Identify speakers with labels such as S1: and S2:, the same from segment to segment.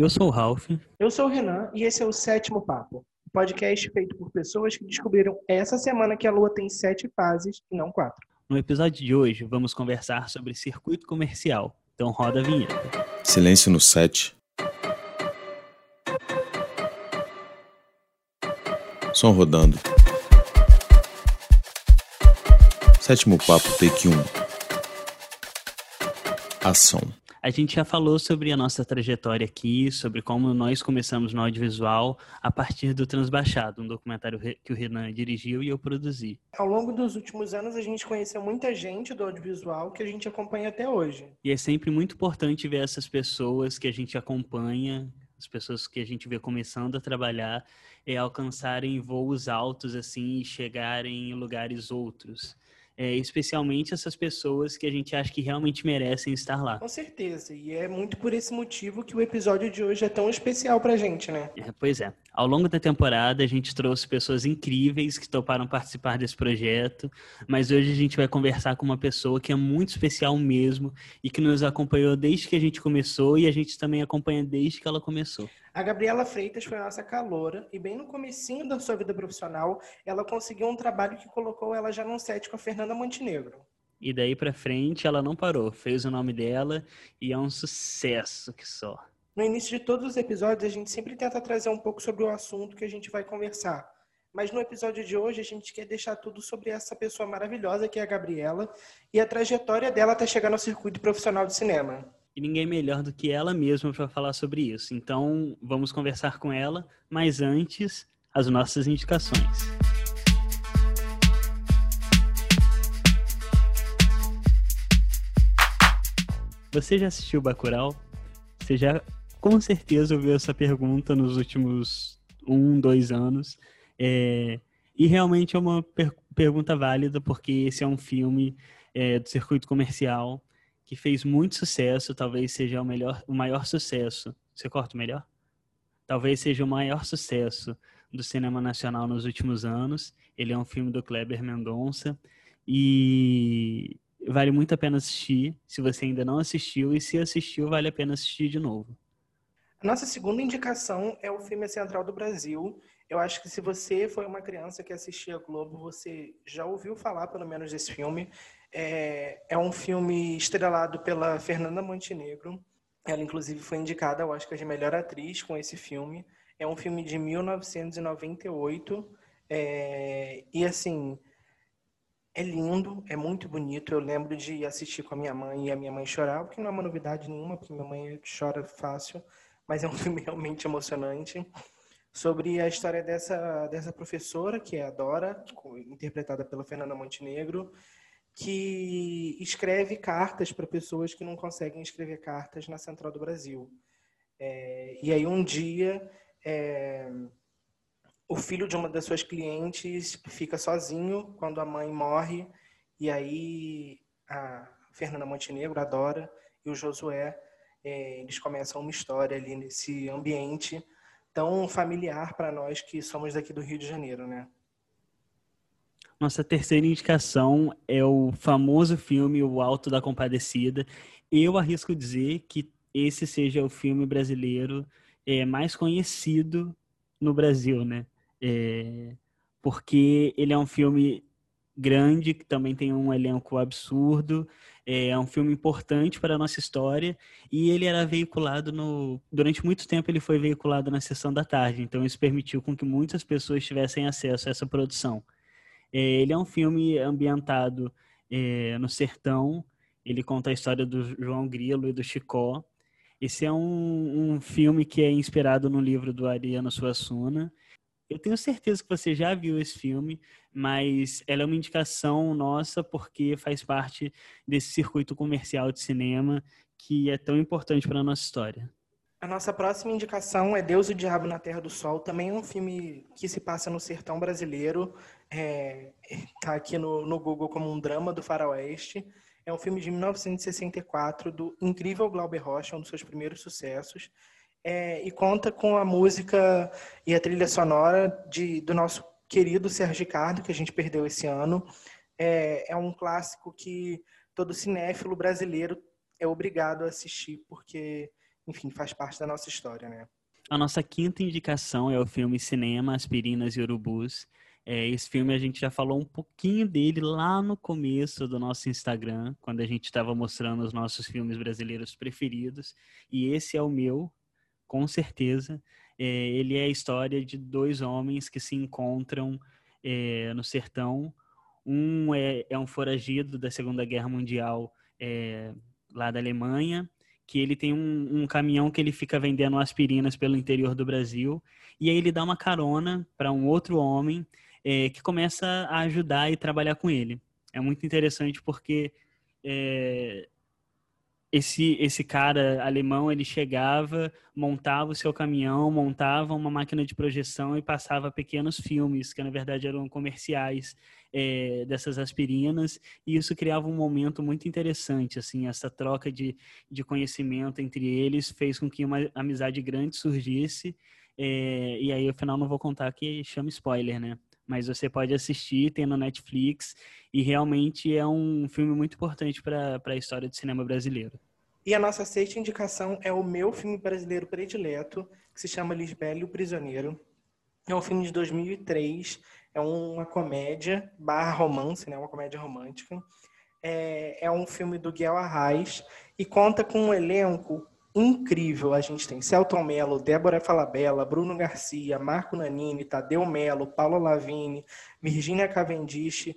S1: Eu sou o Ralph.
S2: Eu sou o Renan e esse é o Sétimo Papo, podcast feito por pessoas que descobriram essa semana que a Lua tem sete fases e não quatro.
S1: No episódio de hoje, vamos conversar sobre circuito comercial. Então roda a vinheta.
S3: Silêncio no set. Som rodando. Sétimo papo, take 1. Ação.
S1: A gente já falou sobre a nossa trajetória aqui, sobre como nós começamos no audiovisual a partir do Transbaixado, um documentário que o Renan dirigiu e eu produzi.
S2: Ao longo dos últimos anos, a gente conheceu muita gente do audiovisual que a gente acompanha até hoje.
S1: E é sempre muito importante ver essas pessoas que a gente acompanha, as pessoas que a gente vê começando a trabalhar, é, alcançarem voos altos assim e chegarem em lugares outros é, especialmente essas pessoas que a gente acha que realmente merecem estar lá.
S2: Com certeza, e é muito por esse motivo que o episódio de hoje é tão especial pra gente, né?
S1: É, pois é. Ao longo da temporada, a gente trouxe pessoas incríveis que toparam participar desse projeto, mas hoje a gente vai conversar com uma pessoa que é muito especial mesmo e que nos acompanhou desde que a gente começou e a gente também acompanha desde que ela começou.
S2: A Gabriela Freitas foi a nossa caloura e bem no comecinho da sua vida profissional, ela conseguiu um trabalho que colocou ela já num set com a Fernanda Montenegro.
S1: E daí para frente ela não parou, fez o nome dela e é um sucesso que só.
S2: No início de todos os episódios a gente sempre tenta trazer um pouco sobre o assunto que a gente vai conversar. Mas no episódio de hoje a gente quer deixar tudo sobre essa pessoa maravilhosa que é a Gabriela e a trajetória dela até chegar no circuito profissional de cinema
S1: e ninguém melhor do que ela mesma para falar sobre isso. Então, vamos conversar com ela, mas antes, as nossas indicações. Você já assistiu Bacurau? Você já com certeza ouviu essa pergunta nos últimos um, dois anos. É... E realmente é uma per pergunta válida, porque esse é um filme é, do circuito comercial que fez muito sucesso, talvez seja o melhor, o maior sucesso. Você corta o melhor? Talvez seja o maior sucesso do cinema nacional nos últimos anos. Ele é um filme do Kleber Mendonça e vale muito a pena assistir. Se você ainda não assistiu e se assistiu, vale a pena assistir de novo.
S2: A nossa segunda indicação é o filme Central do Brasil. Eu acho que se você foi uma criança que assistia Globo, você já ouviu falar pelo menos desse filme. É, é um filme estrelado pela Fernanda Montenegro. Ela, inclusive, foi indicada ao Oscar de melhor atriz com esse filme. É um filme de 1998. É, e, assim, é lindo, é muito bonito. Eu lembro de assistir com a minha mãe e a minha mãe chorar, porque não é uma novidade nenhuma, porque minha mãe chora fácil. Mas é um filme realmente emocionante sobre a história dessa, dessa professora, que é a Dora, interpretada pela Fernanda Montenegro, que escreve cartas para pessoas que não conseguem escrever cartas na Central do Brasil. É, e aí um dia é, o filho de uma das suas clientes fica sozinho quando a mãe morre e aí a Fernanda Montenegro, a Dora e o Josué é, eles começam uma história ali nesse ambiente tão familiar para nós que somos daqui do Rio de Janeiro, né?
S1: Nossa terceira indicação é o famoso filme O Alto da Compadecida. Eu arrisco dizer que esse seja o filme brasileiro é, mais conhecido no Brasil, né? É, porque ele é um filme grande, que também tem um elenco absurdo, é um filme importante para a nossa história e ele era veiculado no durante muito tempo ele foi veiculado na sessão da tarde, então isso permitiu com que muitas pessoas tivessem acesso a essa produção. É, ele é um filme ambientado é, no sertão. Ele conta a história do João Grilo e do Chicó. Esse é um, um filme que é inspirado no livro do Ariano Suassuna. Eu tenho certeza que você já viu esse filme, mas ela é uma indicação nossa porque faz parte desse circuito comercial de cinema que é tão importante para a nossa história.
S2: A nossa próxima indicação é Deus e o Diabo na Terra do Sol. Também é um filme que se passa no sertão brasileiro. É, tá aqui no, no Google como um drama do faroeste. É um filme de 1964 do incrível Glauber Rocha, um dos seus primeiros sucessos. É, e conta com a música e a trilha sonora de, do nosso querido Sérgio Ricardo, que a gente perdeu esse ano. É, é um clássico que todo cinéfilo brasileiro é obrigado a assistir, porque enfim, faz parte da nossa história, né?
S1: A nossa quinta indicação é o filme Cinema, Aspirinas e Urubus. É, esse filme a gente já falou um pouquinho dele lá no começo do nosso Instagram, quando a gente estava mostrando os nossos filmes brasileiros preferidos. E esse é o meu, com certeza. É, ele é a história de dois homens que se encontram é, no sertão. Um é, é, um foragido da Segunda Guerra Mundial é, lá da Alemanha, que ele tem um, um, caminhão que ele fica vendendo aspirinas pelo interior do Brasil. E aí ele dá uma carona para um outro homem é, que começa a ajudar e trabalhar com ele. É muito interessante porque é, esse, esse cara alemão, ele chegava, montava o seu caminhão, montava uma máquina de projeção e passava pequenos filmes, que na verdade eram comerciais é, dessas aspirinas, e isso criava um momento muito interessante, assim, essa troca de, de conhecimento entre eles fez com que uma amizade grande surgisse, é, e aí, afinal, não vou contar que chama spoiler, né? Mas você pode assistir, tem no Netflix, e realmente é um filme muito importante para a história do cinema brasileiro.
S2: E a nossa sexta indicação é o meu filme brasileiro predileto, que se chama Lisbela e o Prisioneiro. É um filme de 2003, é uma comédia barra romance, né? uma comédia romântica. É, é um filme do Guel Arraes e conta com um elenco incrível. A gente tem Celton Mello, Débora Falabella, Bruno Garcia, Marco Nanini, Tadeu Mello, Paulo Lavini, Virginia Cavendish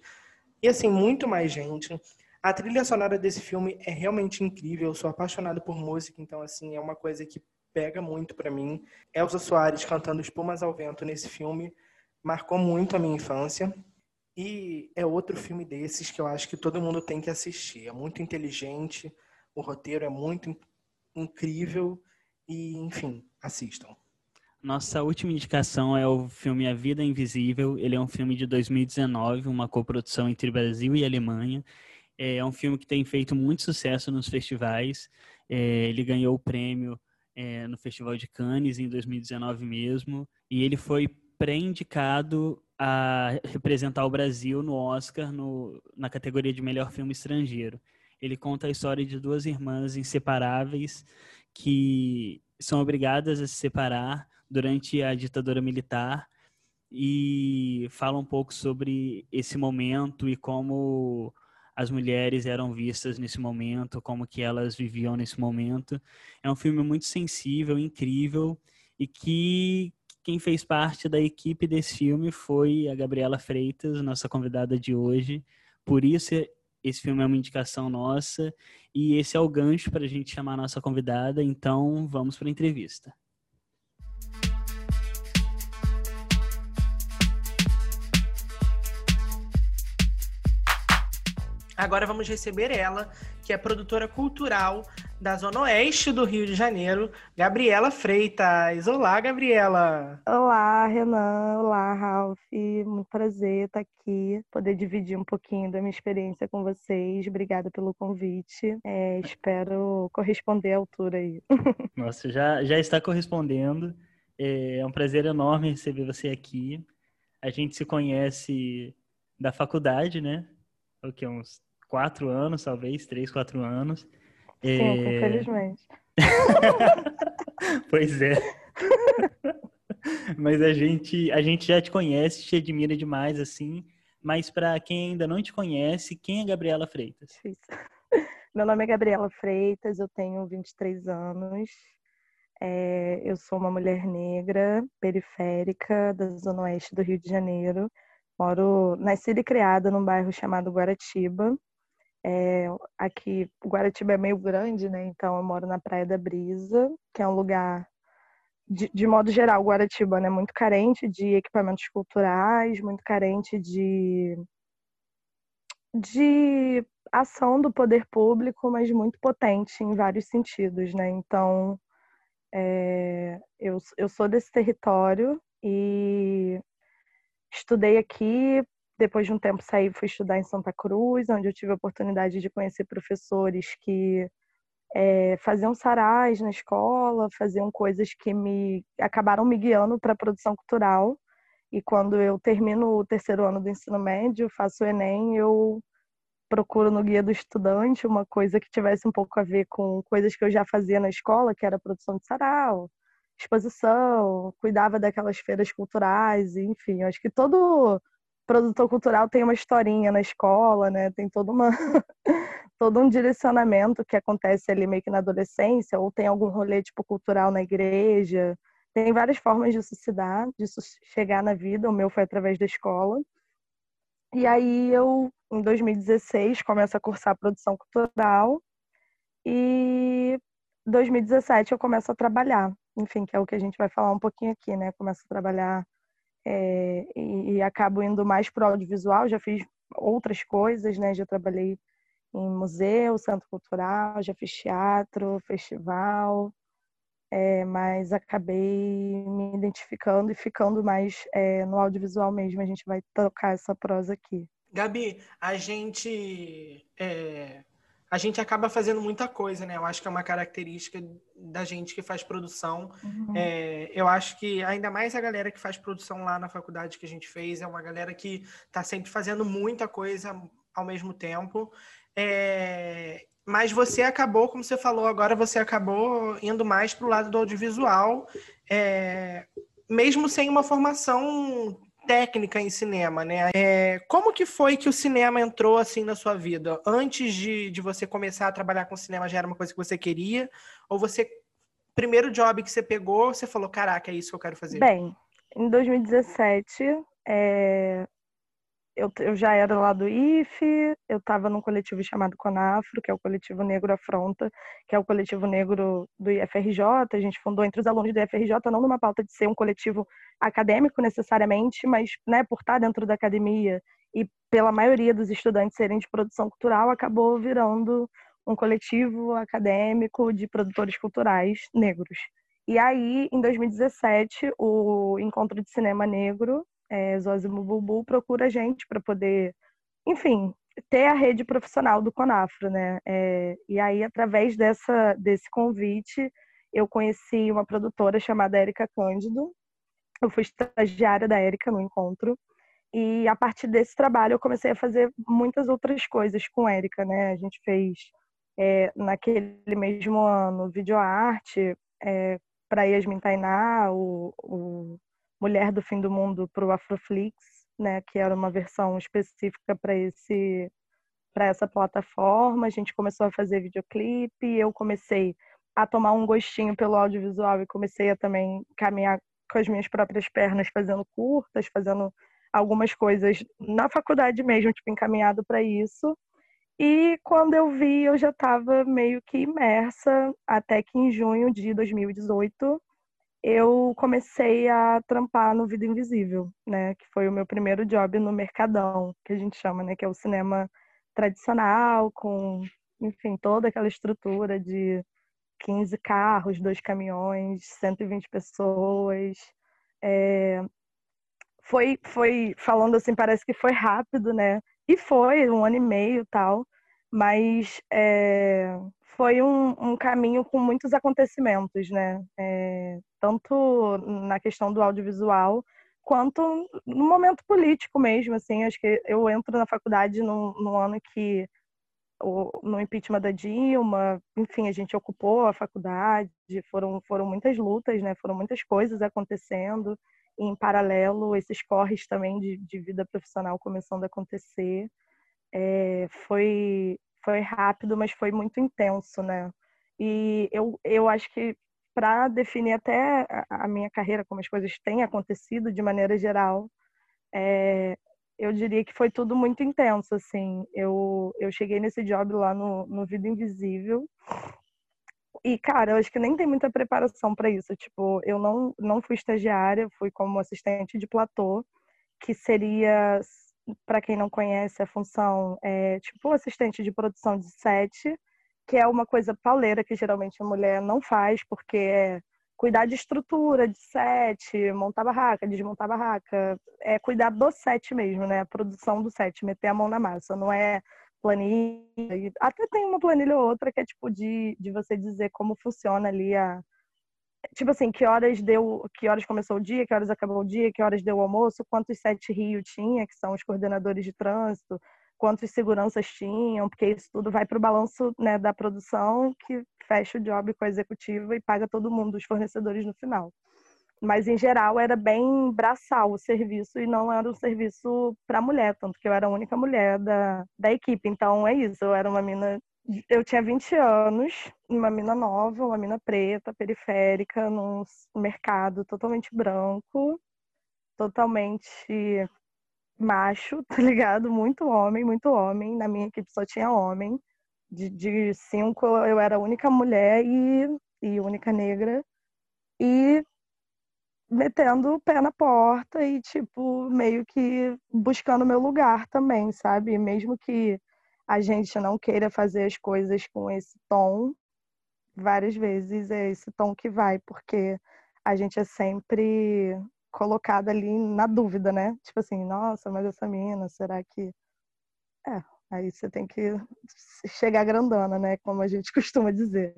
S2: e assim, muito mais gente. A trilha sonora desse filme é realmente incrível. Eu sou apaixonado por música, então assim, é uma coisa que pega muito para mim. Elza Soares cantando Espumas ao Vento nesse filme marcou muito a minha infância. E é outro filme desses que eu acho que todo mundo tem que assistir. É muito inteligente, o roteiro é muito incrível e, enfim, assistam.
S1: Nossa última indicação é o filme A Vida Invisível. Ele é um filme de 2019, uma coprodução entre Brasil e Alemanha. É um filme que tem feito muito sucesso nos festivais. É, ele ganhou o prêmio é, no Festival de Cannes em 2019 mesmo. E ele foi pré-indicado a representar o Brasil no Oscar no, na categoria de melhor filme estrangeiro ele conta a história de duas irmãs inseparáveis que são obrigadas a se separar durante a ditadura militar e fala um pouco sobre esse momento e como as mulheres eram vistas nesse momento, como que elas viviam nesse momento. É um filme muito sensível, incrível e que quem fez parte da equipe desse filme foi a Gabriela Freitas, nossa convidada de hoje. Por isso esse filme é uma indicação nossa e esse é o gancho para a gente chamar a nossa convidada. Então, vamos para a entrevista.
S2: Agora vamos receber ela, que é produtora cultural da Zona Oeste do Rio de Janeiro, Gabriela Freitas. Olá, Gabriela!
S4: Olá, Renan. Olá, Ralph. Muito prazer estar aqui, poder dividir um pouquinho da minha experiência com vocês. Obrigada pelo convite. É, espero corresponder à altura aí.
S1: Nossa, já, já está correspondendo. É um prazer enorme receber você aqui. A gente se conhece da faculdade, né? O que, uns quatro anos, talvez, três, quatro anos.
S4: Sim, é... infelizmente.
S1: pois é. Mas a gente, a gente já te conhece, te admira demais, assim. Mas para quem ainda não te conhece, quem é Gabriela Freitas?
S4: Meu nome é Gabriela Freitas, eu tenho 23 anos. É, eu sou uma mulher negra, periférica, da zona oeste do Rio de Janeiro. Moro, nascida e criada num bairro chamado Guaratiba, é, aqui, Guaratiba é meio grande, né? Então eu moro na Praia da Brisa, que é um lugar, de, de modo geral, Guaratiba, né? Muito carente de equipamentos culturais, muito carente de, de ação do poder público, mas muito potente em vários sentidos, né? Então, é, eu, eu sou desse território e estudei aqui, depois de um tempo saí fui estudar em Santa Cruz, onde eu tive a oportunidade de conhecer professores que é, faziam sarais na escola, faziam coisas que me acabaram me guiando para a produção cultural. E quando eu termino o terceiro ano do ensino médio, faço o Enem, eu procuro no guia do estudante uma coisa que tivesse um pouco a ver com coisas que eu já fazia na escola, que era produção de sarau, exposição, cuidava daquelas feiras culturais, enfim, acho que todo produtor cultural tem uma historinha na escola, né? Tem toda uma todo um direcionamento que acontece ali meio que na adolescência, ou tem algum rolê tipo cultural na igreja. Tem várias formas disso se dar, disso chegar na vida. O meu foi através da escola. E aí eu, em 2016, começo a cursar produção cultural e 2017 eu começo a trabalhar. Enfim, que é o que a gente vai falar um pouquinho aqui, né? Começo a trabalhar é, e, e, acabo indo mais para o audiovisual. Já fiz outras coisas, né? Já trabalhei em museu, centro cultural, já fiz teatro, festival, é, mas acabei me identificando e ficando mais é, no audiovisual mesmo. A gente vai tocar essa prosa aqui.
S2: Gabi, a gente é, a gente acaba fazendo muita coisa, né? Eu acho que é uma característica da gente que faz produção. Uhum. É, eu acho que ainda mais a galera que faz produção lá na faculdade que a gente fez é uma galera que está sempre fazendo muita coisa ao mesmo tempo. É, mas você acabou, como você falou agora, você acabou indo mais para o lado do audiovisual, é, mesmo sem uma formação técnica em cinema, né? É, como que foi que o cinema entrou assim na sua vida? Antes de, de você começar a trabalhar com cinema, já era uma coisa que você queria? Ou você, primeiro job que você pegou, você falou, caraca, é isso que eu quero fazer?
S4: Bem, em 2017, é, eu, eu já era lá do IFE, eu estava num coletivo chamado Conafro, que é o Coletivo Negro Afronta, que é o coletivo negro do IFRJ. A gente fundou entre os alunos do IFRJ, não numa pauta de ser um coletivo acadêmico necessariamente, mas né, por estar dentro da academia e pela maioria dos estudantes serem de produção cultural, acabou virando um coletivo acadêmico de produtores culturais negros. E aí, em 2017, o Encontro de Cinema Negro é, Zózimo procura a gente para poder, enfim, ter a rede profissional do Conafro, né? É, e aí, através dessa, desse convite, eu conheci uma produtora chamada Érica Cândido. Eu fui estagiária da Érica no encontro. E a partir desse trabalho eu comecei a fazer muitas outras coisas com Érica, né? A gente fez é, naquele mesmo ano videoarte é, para Yasmin Tainá, o, o Mulher do Fim do Mundo para o Afroflix, né, que era uma versão específica para esse para essa plataforma. A gente começou a fazer videoclipe, eu comecei a tomar um gostinho pelo audiovisual e comecei a também caminhar com as minhas próprias pernas, fazendo curtas, fazendo algumas coisas na faculdade mesmo, tipo encaminhado para isso. E quando eu vi, eu já estava meio que imersa, até que em junho de 2018 eu comecei a trampar no Vida Invisível, né? Que foi o meu primeiro job no Mercadão, que a gente chama, né? Que é o cinema tradicional, com, enfim, toda aquela estrutura de 15 carros, dois caminhões, 120 pessoas. É... Foi, foi, falando assim, parece que foi rápido, né? E foi, um ano e meio tal, mas é, foi um, um, caminho com muitos acontecimentos, né? É, tanto na questão do audiovisual quanto no momento político mesmo, assim. Acho que eu entro na faculdade no ano que no impeachment da Dilma, enfim, a gente ocupou a faculdade, foram foram muitas lutas, né? Foram muitas coisas acontecendo. E, em paralelo, esses corres também de, de vida profissional começando a acontecer. É, foi foi rápido, mas foi muito intenso, né? E eu, eu acho que para definir até a minha carreira, como as coisas têm acontecido de maneira geral, é, eu diria que foi tudo muito intenso, assim. Eu, eu cheguei nesse job lá no, no Vida Invisível e, cara, eu acho que nem tem muita preparação para isso. Tipo, eu não, não fui estagiária, fui como assistente de platô, que seria para quem não conhece a função, é tipo assistente de produção de set, que é uma coisa pauleira que geralmente a mulher não faz, porque é cuidar de estrutura, de set, montar barraca, desmontar barraca, é cuidar do set mesmo, né? A produção do set, meter a mão na massa, não é planilha. Até tem uma planilha ou outra que é tipo de, de você dizer como funciona ali a, tipo assim, que horas deu, que horas começou o dia, que horas acabou o dia, que horas deu o almoço, quantos sete Rio tinha, que são os coordenadores de trânsito, quantos seguranças tinham, porque isso tudo vai para o balanço né, da produção, que fecha o job com a executiva e paga todo mundo, os fornecedores no final. Mas, em geral, era bem braçal o serviço e não era um serviço para mulher, tanto que eu era a única mulher da, da equipe. Então, é isso, eu era uma mina eu tinha 20 anos, uma mina nova, uma mina preta, periférica, num mercado totalmente branco, totalmente macho, tá ligado? Muito homem, muito homem. Na minha equipe só tinha homem. De, de cinco, eu era a única mulher e, e única negra. E metendo o pé na porta e, tipo, meio que buscando meu lugar também, sabe? Mesmo que a gente não queira fazer as coisas com esse tom, várias vezes é esse tom que vai, porque a gente é sempre colocado ali na dúvida, né? Tipo assim, nossa, mas essa mina, será que. É, aí você tem que chegar grandona, né? Como a gente costuma dizer,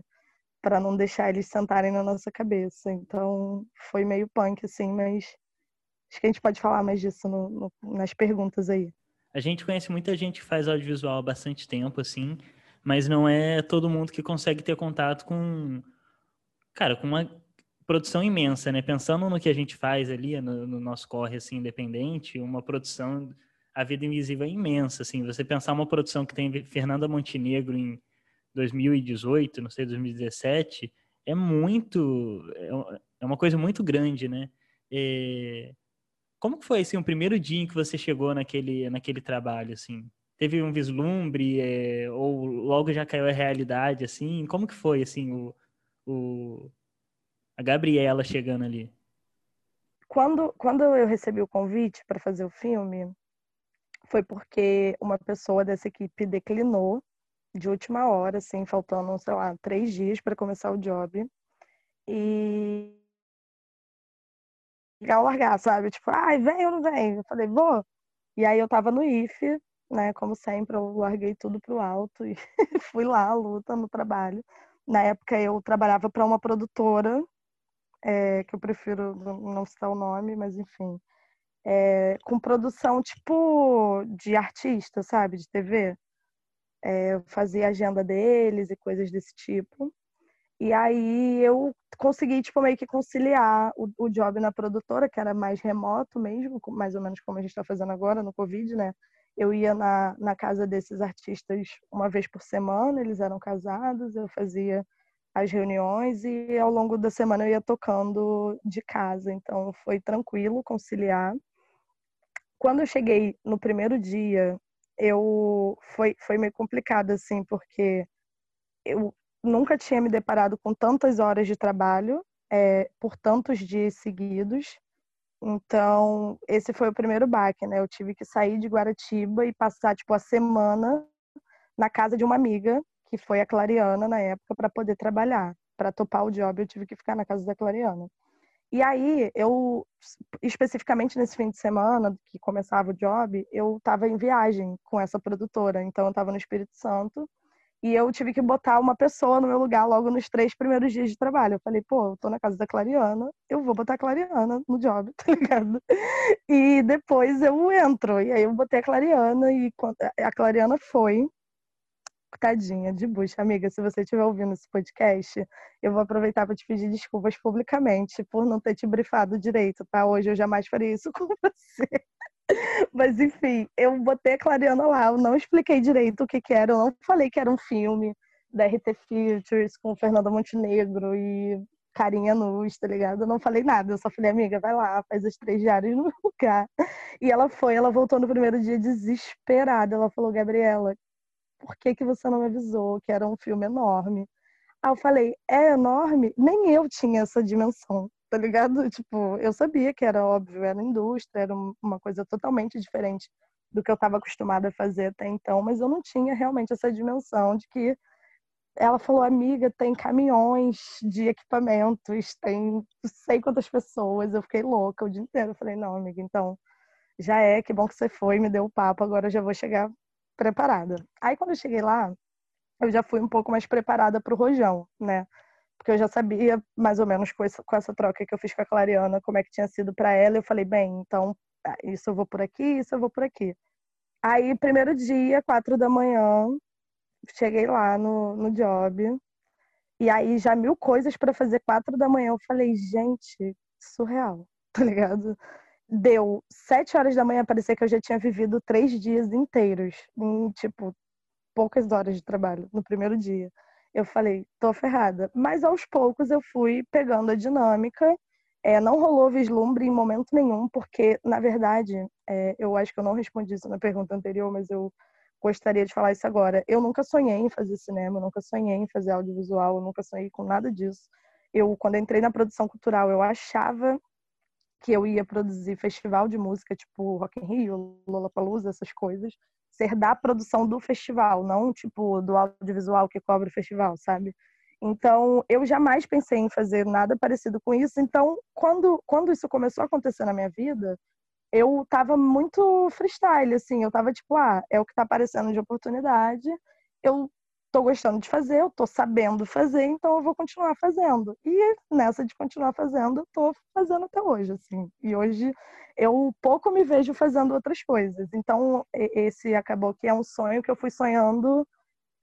S4: para não deixar eles sentarem na nossa cabeça. Então, foi meio punk, assim, mas acho que a gente pode falar mais disso no, no, nas perguntas aí.
S1: A gente conhece muita gente que faz audiovisual há bastante tempo, assim, mas não é todo mundo que consegue ter contato com, cara, com uma produção imensa, né? Pensando no que a gente faz ali, no, no nosso corre, assim, independente, uma produção, a vida invisível é imensa, assim. Você pensar uma produção que tem Fernanda Montenegro em 2018, não sei, 2017, é muito, é, é uma coisa muito grande, né? É, como foi assim o primeiro dia em que você chegou naquele naquele trabalho assim? Teve um vislumbre é, ou logo já caiu a realidade assim? Como que foi assim o, o a Gabriela chegando ali?
S4: Quando quando eu recebi o convite para fazer o filme, foi porque uma pessoa dessa equipe declinou de última hora, assim, faltando, sei lá, três dias para começar o job. E ligar ou largar, sabe? Tipo, ai, vem ou não vem? Eu falei, vou. E aí eu tava no IFE, né? Como sempre, eu larguei tudo pro alto e fui lá, luta no trabalho. Na época eu trabalhava para uma produtora, é, que eu prefiro não citar o nome, mas enfim. É, com produção tipo de artista, sabe? De TV. É, eu fazia agenda deles e coisas desse tipo. E aí eu consegui, tipo, meio que conciliar o, o job na produtora, que era mais remoto mesmo, mais ou menos como a gente está fazendo agora no Covid, né? Eu ia na, na casa desses artistas uma vez por semana, eles eram casados, eu fazia as reuniões e ao longo da semana eu ia tocando de casa, então foi tranquilo conciliar. Quando eu cheguei no primeiro dia, eu foi, foi meio complicado assim, porque eu nunca tinha me deparado com tantas horas de trabalho é, por tantos dias seguidos. Então, esse foi o primeiro baque, né? Eu tive que sair de Guaratiba e passar, tipo, a semana na casa de uma amiga, que foi a Clariana na época, para poder trabalhar. Para topar o job, eu tive que ficar na casa da Clariana. E aí, eu, especificamente nesse fim de semana, que começava o job, eu estava em viagem com essa produtora. Então, eu estava no Espírito Santo e eu tive que botar uma pessoa no meu lugar logo nos três primeiros dias de trabalho. Eu falei, pô, eu tô na casa da Clariana, eu vou botar a Clariana no job, tá ligado? E depois eu entro. E aí eu botei a Clariana e a Clariana foi. Tadinha de bucha, amiga. Se você estiver ouvindo esse podcast, eu vou aproveitar para te pedir desculpas publicamente por não ter te brifado direito, tá? Hoje eu jamais faria isso com você. Mas enfim, eu botei a Clariana lá, eu não expliquei direito o que, que era, eu não falei que era um filme da RT Features com Fernanda Montenegro e carinha nus, tá ligado? Eu não falei nada, eu só falei, amiga, vai lá, faz as três diárias no lugar. E ela foi, ela voltou no primeiro dia desesperada. Ela falou, Gabriela, por que, que você não me avisou que era um filme enorme? Aí eu falei, é enorme? Nem eu tinha essa dimensão tá ligado? Tipo, eu sabia que era óbvio, era indústria, era uma coisa totalmente diferente do que eu estava acostumada a fazer até então, mas eu não tinha realmente essa dimensão de que ela falou, amiga, tem caminhões de equipamentos, tem sei quantas pessoas. Eu fiquei louca o dia inteiro. Eu falei, não, amiga, então já é, que bom que você foi, me deu o papo, agora eu já vou chegar preparada. Aí quando eu cheguei lá, eu já fui um pouco mais preparada para o rojão, né? Porque eu já sabia mais ou menos com essa, com essa troca que eu fiz com a Clariana, como é que tinha sido para ela. Eu falei, bem, então ah, isso eu vou por aqui, isso eu vou por aqui. Aí, primeiro dia, quatro da manhã, cheguei lá no, no job. E aí, já mil coisas para fazer quatro da manhã. Eu falei, gente, surreal, tá ligado? Deu sete horas da manhã, parecia que eu já tinha vivido três dias inteiros, em, tipo, poucas horas de trabalho no primeiro dia. Eu falei, tô ferrada. Mas aos poucos eu fui pegando a dinâmica. É, não rolou vislumbre em momento nenhum, porque, na verdade, é, eu acho que eu não respondi isso na pergunta anterior, mas eu gostaria de falar isso agora. Eu nunca sonhei em fazer cinema, eu nunca sonhei em fazer audiovisual, eu nunca sonhei com nada disso. Eu, quando entrei na produção cultural, eu achava que eu ia produzir festival de música, tipo Rock in Rio, Lollapalooza, essas coisas, ser da produção do festival, não tipo do audiovisual que cobre o festival, sabe? Então, eu jamais pensei em fazer nada parecido com isso. Então, quando, quando isso começou a acontecer na minha vida, eu tava muito freestyle, assim. Eu tava tipo, ah, é o que tá aparecendo de oportunidade. Eu tô gostando de fazer, eu tô sabendo fazer, então eu vou continuar fazendo. E nessa de continuar fazendo, eu tô fazendo até hoje, assim. E hoje eu pouco me vejo fazendo outras coisas. Então, esse acabou que é um sonho que eu fui sonhando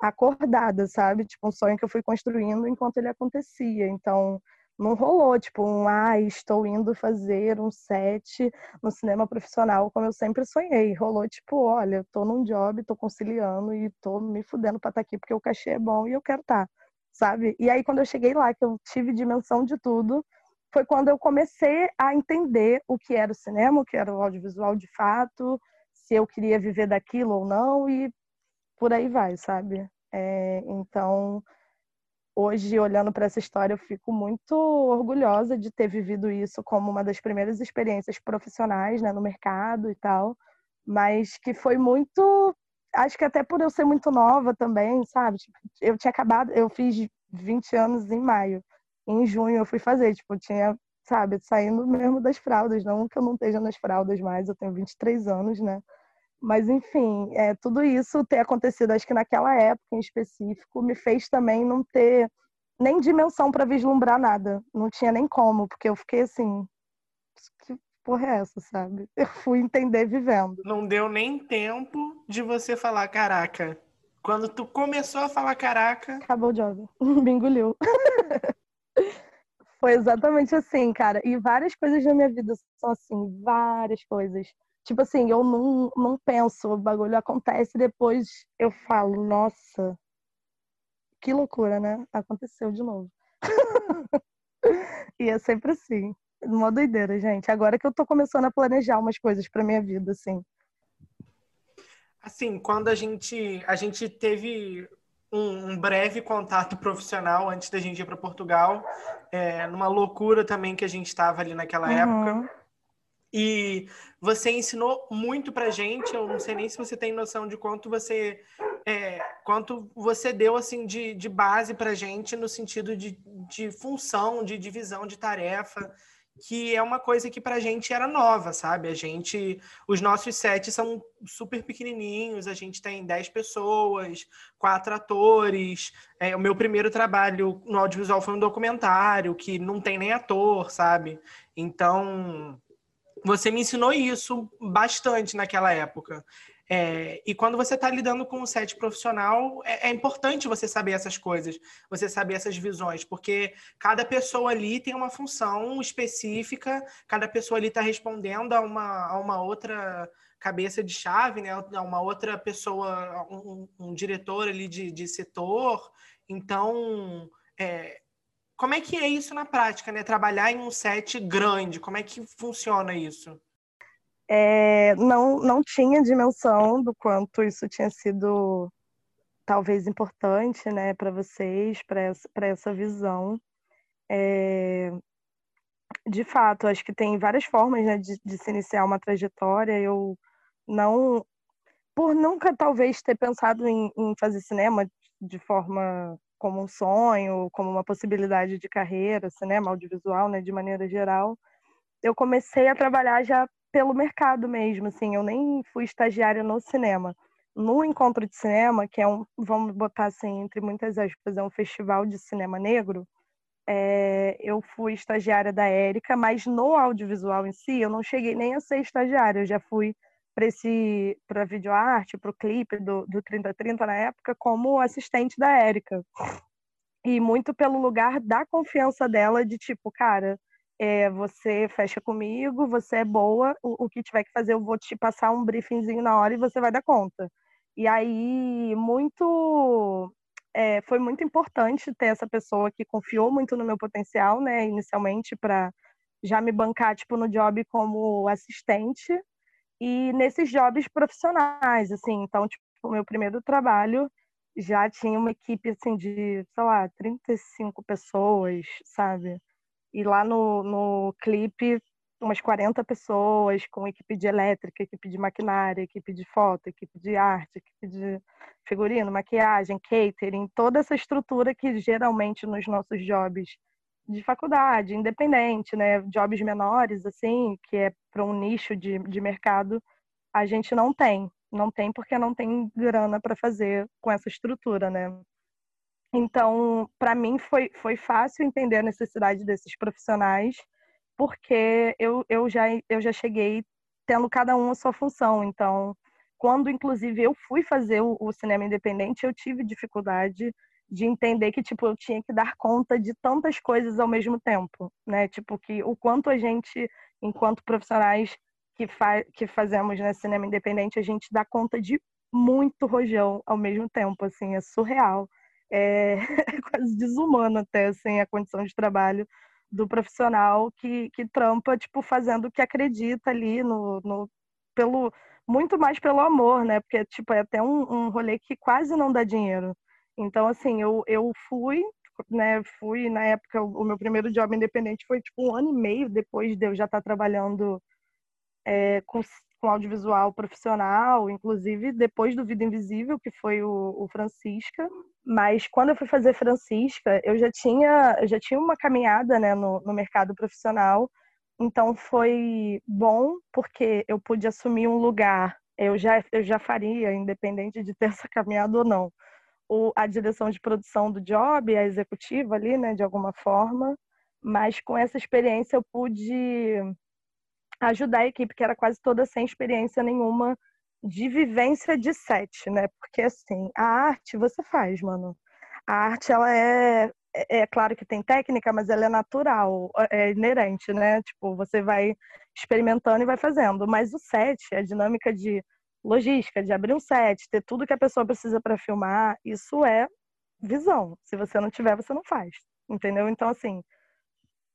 S4: acordada, sabe? Tipo, um sonho que eu fui construindo enquanto ele acontecia. Então, não rolou, tipo, um, ah, estou indo fazer um set no cinema profissional, como eu sempre sonhei. Rolou, tipo, olha, eu tô num job, tô conciliando e tô me fudendo pra estar tá aqui porque o cachê é bom e eu quero estar, tá, sabe? E aí, quando eu cheguei lá, que eu tive dimensão de tudo, foi quando eu comecei a entender o que era o cinema, o que era o audiovisual de fato, se eu queria viver daquilo ou não, e por aí vai, sabe? É, então, hoje, olhando para essa história, eu fico muito orgulhosa de ter vivido isso como uma das primeiras experiências profissionais né, no mercado e tal, mas que foi muito. Acho que até por eu ser muito nova também, sabe? Tipo, eu tinha acabado, eu fiz 20 anos em maio. Em junho eu fui fazer, tipo, tinha, sabe, saindo mesmo das fraldas. Não que eu não esteja nas fraldas mais, eu tenho 23 anos, né? Mas, enfim, é, tudo isso ter acontecido, acho que naquela época em específico, me fez também não ter nem dimensão para vislumbrar nada. Não tinha nem como, porque eu fiquei assim. Que porra é essa, sabe? Eu fui entender vivendo.
S2: Não deu nem tempo de você falar, caraca. Quando tu começou a falar caraca.
S4: Acabou o job. Me engoliu. Foi exatamente assim, cara. E várias coisas na minha vida são assim, várias coisas tipo assim, eu não, não penso, o bagulho acontece depois eu falo, nossa, que loucura, né? Aconteceu de novo. e é sempre assim, uma doideira, gente. Agora que eu tô começando a planejar umas coisas pra minha vida, assim.
S2: Assim, quando a gente, a gente teve um, um breve contato profissional antes da gente ir para Portugal, é, numa loucura também que a gente estava ali naquela uhum. época. E você ensinou muito pra gente. Eu não sei nem se você tem noção de quanto você é, quanto você deu assim de, de base pra gente no sentido de, de função, de divisão de tarefa, que é uma coisa que pra gente era nova, sabe? A gente, os nossos sets são super pequenininhos, a gente tem 10 pessoas, quatro atores. É, o meu primeiro trabalho no audiovisual foi um documentário que não tem nem ator, sabe? Então, você me ensinou isso bastante naquela época. É, e quando você está lidando com o set profissional, é, é, importante você saber essas coisas, você saber essas visões, porque cada pessoa ali tem uma função específica, cada pessoa ali está respondendo a uma, a uma outra cabeça de chave, né? a uma outra pessoa, um, um diretor ali de, de setor. Então, é, como é que é isso na prática, né? Trabalhar em um set grande, como é que funciona isso?
S4: É, não, não tinha dimensão do quanto isso tinha sido talvez importante, né, para vocês, para essa, essa visão. É, de fato, acho que tem várias formas né, de, de se iniciar uma trajetória. Eu não, por nunca talvez ter pensado em, em fazer cinema de forma como um sonho, como uma possibilidade de carreira, cinema, audiovisual, né, de maneira geral, eu comecei a trabalhar já pelo mercado mesmo, assim, eu nem fui estagiária no cinema. No Encontro de Cinema, que é um, vamos botar assim, entre muitas aspas, é um festival de cinema negro, é, eu fui estagiária da Érica, mas no audiovisual em si, eu não cheguei nem a ser estagiária, eu já fui para esse para videoarte, para o clipe do, do 3030 na época, como assistente da Érica. E muito pelo lugar da confiança dela de tipo, cara, é, você fecha comigo, você é boa, o, o, que tiver que fazer eu vou te passar um briefingzinho na hora e você vai dar conta. E aí, muito. É, foi muito importante ter essa pessoa que confiou muito no meu potencial, né, inicialmente, para já me bancar, tipo, no job como assistente e nesses jobs profissionais, assim. Então, tipo, o meu primeiro trabalho já tinha uma equipe, assim, de, sei lá, 35 pessoas, sabe? E lá no, no clipe, umas 40 pessoas, com equipe de elétrica, equipe de maquinária, equipe de foto, equipe de arte, equipe de figurino, maquiagem, catering, toda essa estrutura que geralmente nos nossos jobs de faculdade, independente, né, jobs menores, assim, que é para um nicho de, de mercado, a gente não tem. Não tem porque não tem grana para fazer com essa estrutura, né? Então, para mim foi, foi fácil entender a necessidade desses profissionais, porque eu, eu, já, eu já cheguei tendo cada um a sua função. Então, quando inclusive eu fui fazer o, o cinema independente, eu tive dificuldade de entender que tipo eu tinha que dar conta de tantas coisas ao mesmo tempo, né? Tipo que o quanto a gente, enquanto profissionais que, fa que fazemos né, cinema independente, a gente dá conta de muito rojão ao mesmo tempo, assim, é surreal é, é quase desumano até, assim, a condição de trabalho do profissional que, que trampa, tipo, fazendo o que acredita ali no, no pelo muito mais pelo amor, né? Porque, tipo, é até um, um rolê que quase não dá dinheiro. Então, assim, eu, eu fui, né? Fui, na época, o, meu primeiro job independente foi, tipo, um ano e meio depois de eu já estar trabalhando é, com, com audiovisual profissional, inclusive depois do Vida Invisível, que foi o, o Francisca. Mas quando eu fui fazer Francisca, eu já tinha, eu já tinha uma caminhada né, no, no mercado profissional. Então foi bom porque eu pude assumir um lugar. Eu já, eu já faria, independente de ter essa caminhada ou não, o, a direção de produção do job, a executiva ali, né, de alguma forma. Mas com essa experiência eu pude ajudar a equipe, que era quase toda sem experiência nenhuma de vivência de set, né? Porque assim, a arte você faz, mano. A arte ela é é, é claro que tem técnica, mas ela é natural, é inerente, né? Tipo, você vai experimentando e vai fazendo. Mas o set, a dinâmica de logística, de abrir um set, ter tudo que a pessoa precisa para filmar, isso é visão. Se você não tiver, você não faz. Entendeu? Então, assim,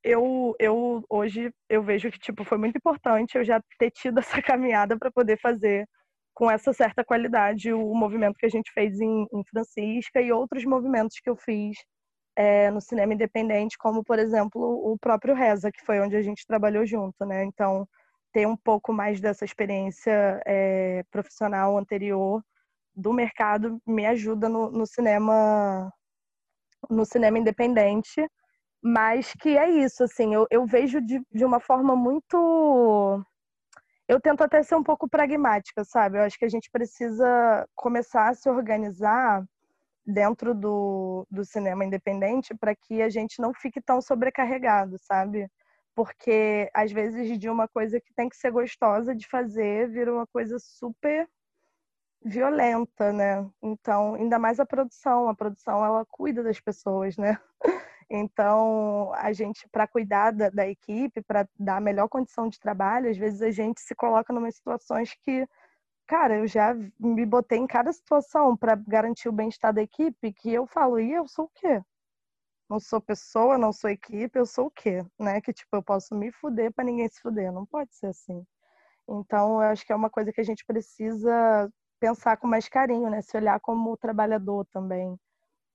S4: eu, eu hoje eu vejo que tipo foi muito importante eu já ter tido essa caminhada para poder fazer com essa certa qualidade o movimento que a gente fez em, em Francisca e outros movimentos que eu fiz é, no cinema independente, como por exemplo o próprio Reza, que foi onde a gente trabalhou junto, né? Então ter um pouco mais dessa experiência é, profissional anterior do mercado me ajuda no, no cinema no cinema independente mas que é isso, assim, eu, eu vejo de, de uma forma muito. Eu tento até ser um pouco pragmática, sabe? Eu acho que a gente precisa começar a se organizar dentro do, do cinema independente para que a gente não fique tão sobrecarregado, sabe? Porque às vezes de uma coisa que tem que ser gostosa de fazer vira uma coisa super violenta, né? Então, ainda mais a produção, a produção ela cuida das pessoas, né? Então, a gente, para cuidar da, da equipe, para dar a melhor condição de trabalho, às vezes a gente se coloca em situações que, cara, eu já me botei em cada situação para garantir o bem-estar da equipe, que eu falo, e eu sou o quê? Não sou pessoa, não sou equipe, eu sou o quê? Né? Que, tipo, eu posso me fuder para ninguém se fuder. Não pode ser assim. Então, eu acho que é uma coisa que a gente precisa pensar com mais carinho, né? Se olhar como trabalhador também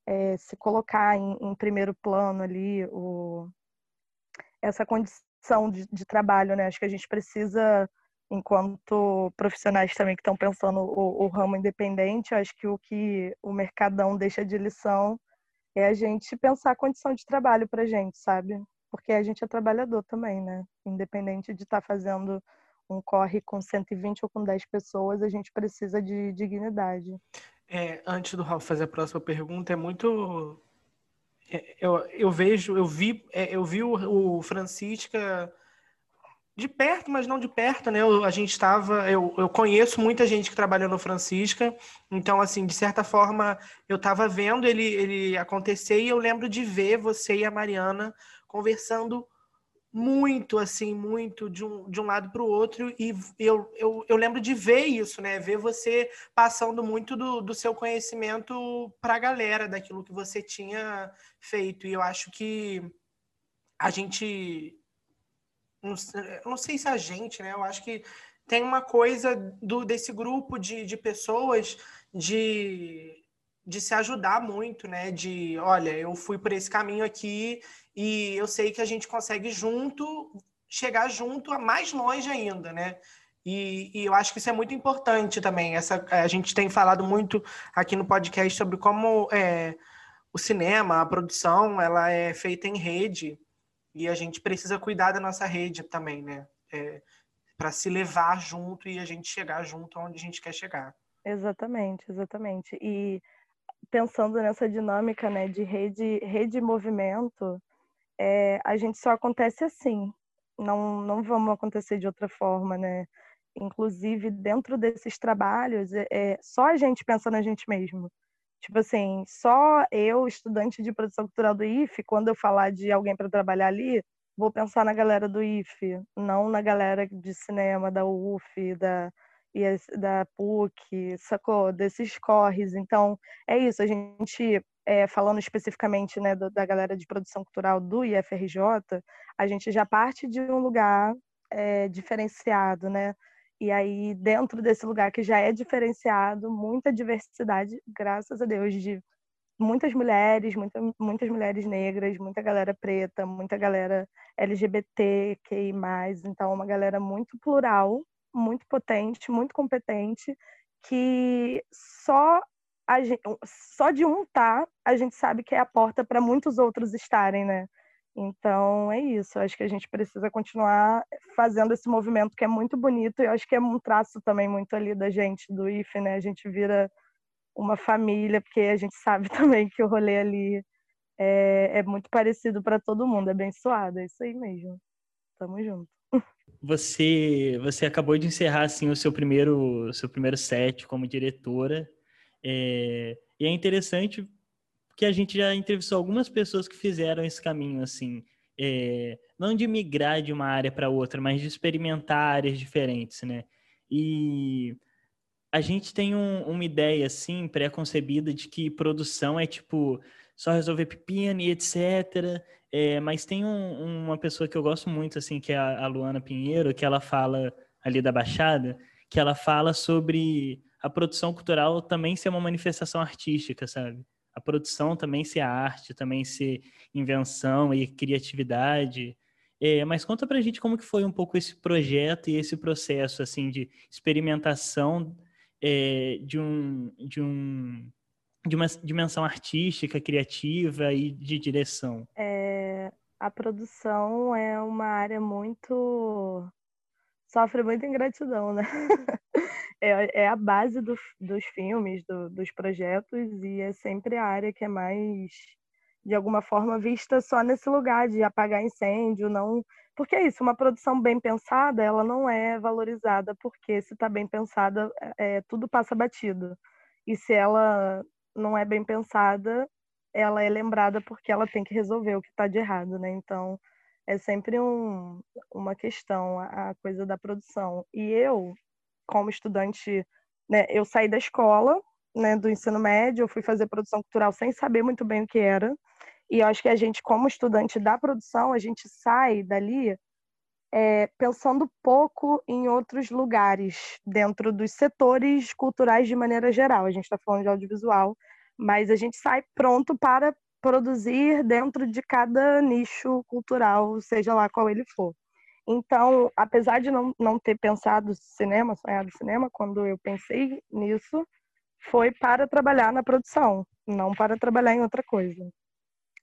S4: é, se colocar em, em, primeiro plano ali o, essa condição de, de, trabalho, né? Acho que a gente precisa, enquanto profissionais também que estão pensando o, o ramo independente, acho que o que o mercadão deixa de lição é a gente pensar a condição de trabalho para gente, sabe? Porque a gente é trabalhador também, né? Independente de estar tá fazendo um corre com 120 ou com 10 pessoas, a gente precisa de dignidade.
S2: É, antes do Ralf fazer a próxima pergunta, é muito. É, eu, eu vejo, eu vi, é, eu vi o, o Francisca de perto, mas não de perto, né? Eu, a gente estava, eu, eu conheço muita gente que trabalha no Francisca, então assim, de certa forma, eu estava vendo ele ele acontecer e eu lembro de ver você e a Mariana conversando muito, assim, muito de um, de um lado para o outro, e eu, eu, eu lembro de ver isso, né? Ver você passando muito do, do seu conhecimento para a galera, daquilo que você tinha feito. E eu acho que a gente. Não, não sei se a gente, né? Eu acho que tem uma coisa do, desse grupo de, de pessoas de de se ajudar muito, né? De, olha, eu fui por esse caminho aqui e eu sei que a gente consegue junto chegar junto a mais longe ainda, né? E, e, eu acho que isso é muito importante também. Essa, a gente tem falado muito aqui no podcast sobre como é, o cinema, a produção, ela é feita em rede e a gente precisa cuidar da nossa rede também, né? É, para se levar junto e a gente chegar junto onde a gente quer chegar.
S4: Exatamente, exatamente. E pensando nessa dinâmica né, de rede, rede movimento, é, a gente só acontece assim. Não, não vamos acontecer de outra forma, né? Inclusive, dentro desses trabalhos, é, é só a gente pensa na gente mesmo. Tipo assim, só eu, estudante de produção cultural do IFE, quando eu falar de alguém para trabalhar ali, vou pensar na galera do IFE, não na galera de cinema, da UF, da, da PUC, sacou? Desses corres. Então, é isso. A gente, é, falando especificamente né, da galera de produção cultural do IFRJ, a gente já parte de um lugar é, diferenciado, né? E aí, dentro desse lugar que já é diferenciado, muita diversidade, graças a Deus, de muitas mulheres, muita, muitas mulheres negras, muita galera preta, muita galera LGBTQI+, então uma galera muito plural, muito potente, muito competente, que só gente, só de um tá, a gente sabe que é a porta para muitos outros estarem, né? Então é isso. Acho que a gente precisa continuar fazendo esse movimento que é muito bonito e acho que é um traço também muito ali da gente do IFE, né? A gente vira uma família porque a gente sabe também que o rolê ali é, é muito parecido para todo mundo, é bem suado, é isso aí mesmo. Tamo junto.
S1: Você, você acabou de encerrar assim o seu primeiro, seu primeiro set como diretora. É, e é interessante que a gente já entrevistou algumas pessoas que fizeram esse caminho assim, é, não de migrar de uma área para outra, mas de experimentar áreas diferentes, né? E a gente tem um, uma ideia assim pré-concebida de que produção é tipo só resolver pepino e etc. É, mas tem um, uma pessoa que eu gosto muito, assim, que é a, a Luana Pinheiro, que ela fala ali da Baixada, que ela fala sobre a produção cultural também ser uma manifestação artística, sabe? A produção também ser arte, também ser invenção e criatividade. É, mas conta pra gente como que foi um pouco esse projeto e esse processo, assim, de experimentação é, de um... De um de uma dimensão artística, criativa e de direção?
S4: É, a produção é uma área muito. sofre muita ingratidão, né? é, é a base do, dos filmes, do, dos projetos, e é sempre a área que é mais, de alguma forma, vista só nesse lugar de apagar incêndio, não. Porque é isso, uma produção bem pensada, ela não é valorizada, porque se está bem pensada, é, tudo passa batido. E se ela não é bem pensada, ela é lembrada porque ela tem que resolver o que está de errado, né? Então, é sempre um, uma questão a, a, coisa da produção. E eu, como estudante, né, eu saí da escola, né, do ensino médio, eu fui fazer produção cultural sem saber muito bem o que era. E eu acho que a gente, como estudante da produção, a gente sai dali é, pensando pouco em outros lugares, dentro dos setores culturais de maneira geral. A gente está falando de audiovisual, mas a gente sai pronto para produzir dentro de cada nicho cultural, seja lá qual ele for. Então, apesar de não, não ter pensado cinema, sonhado cinema, quando eu pensei nisso, foi para trabalhar na produção, não para trabalhar em outra coisa.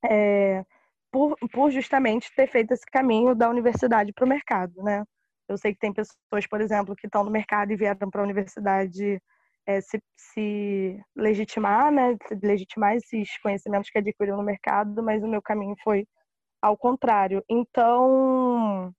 S4: É, por, por justamente ter feito esse caminho da universidade para o mercado, né? Eu sei que tem pessoas, por exemplo, que estão no mercado e vieram para a universidade é, se, se, legitimar, né? Legitimar esses conhecimentos que adquiriram no mercado, mas o meu caminho foi ao contrário. Então,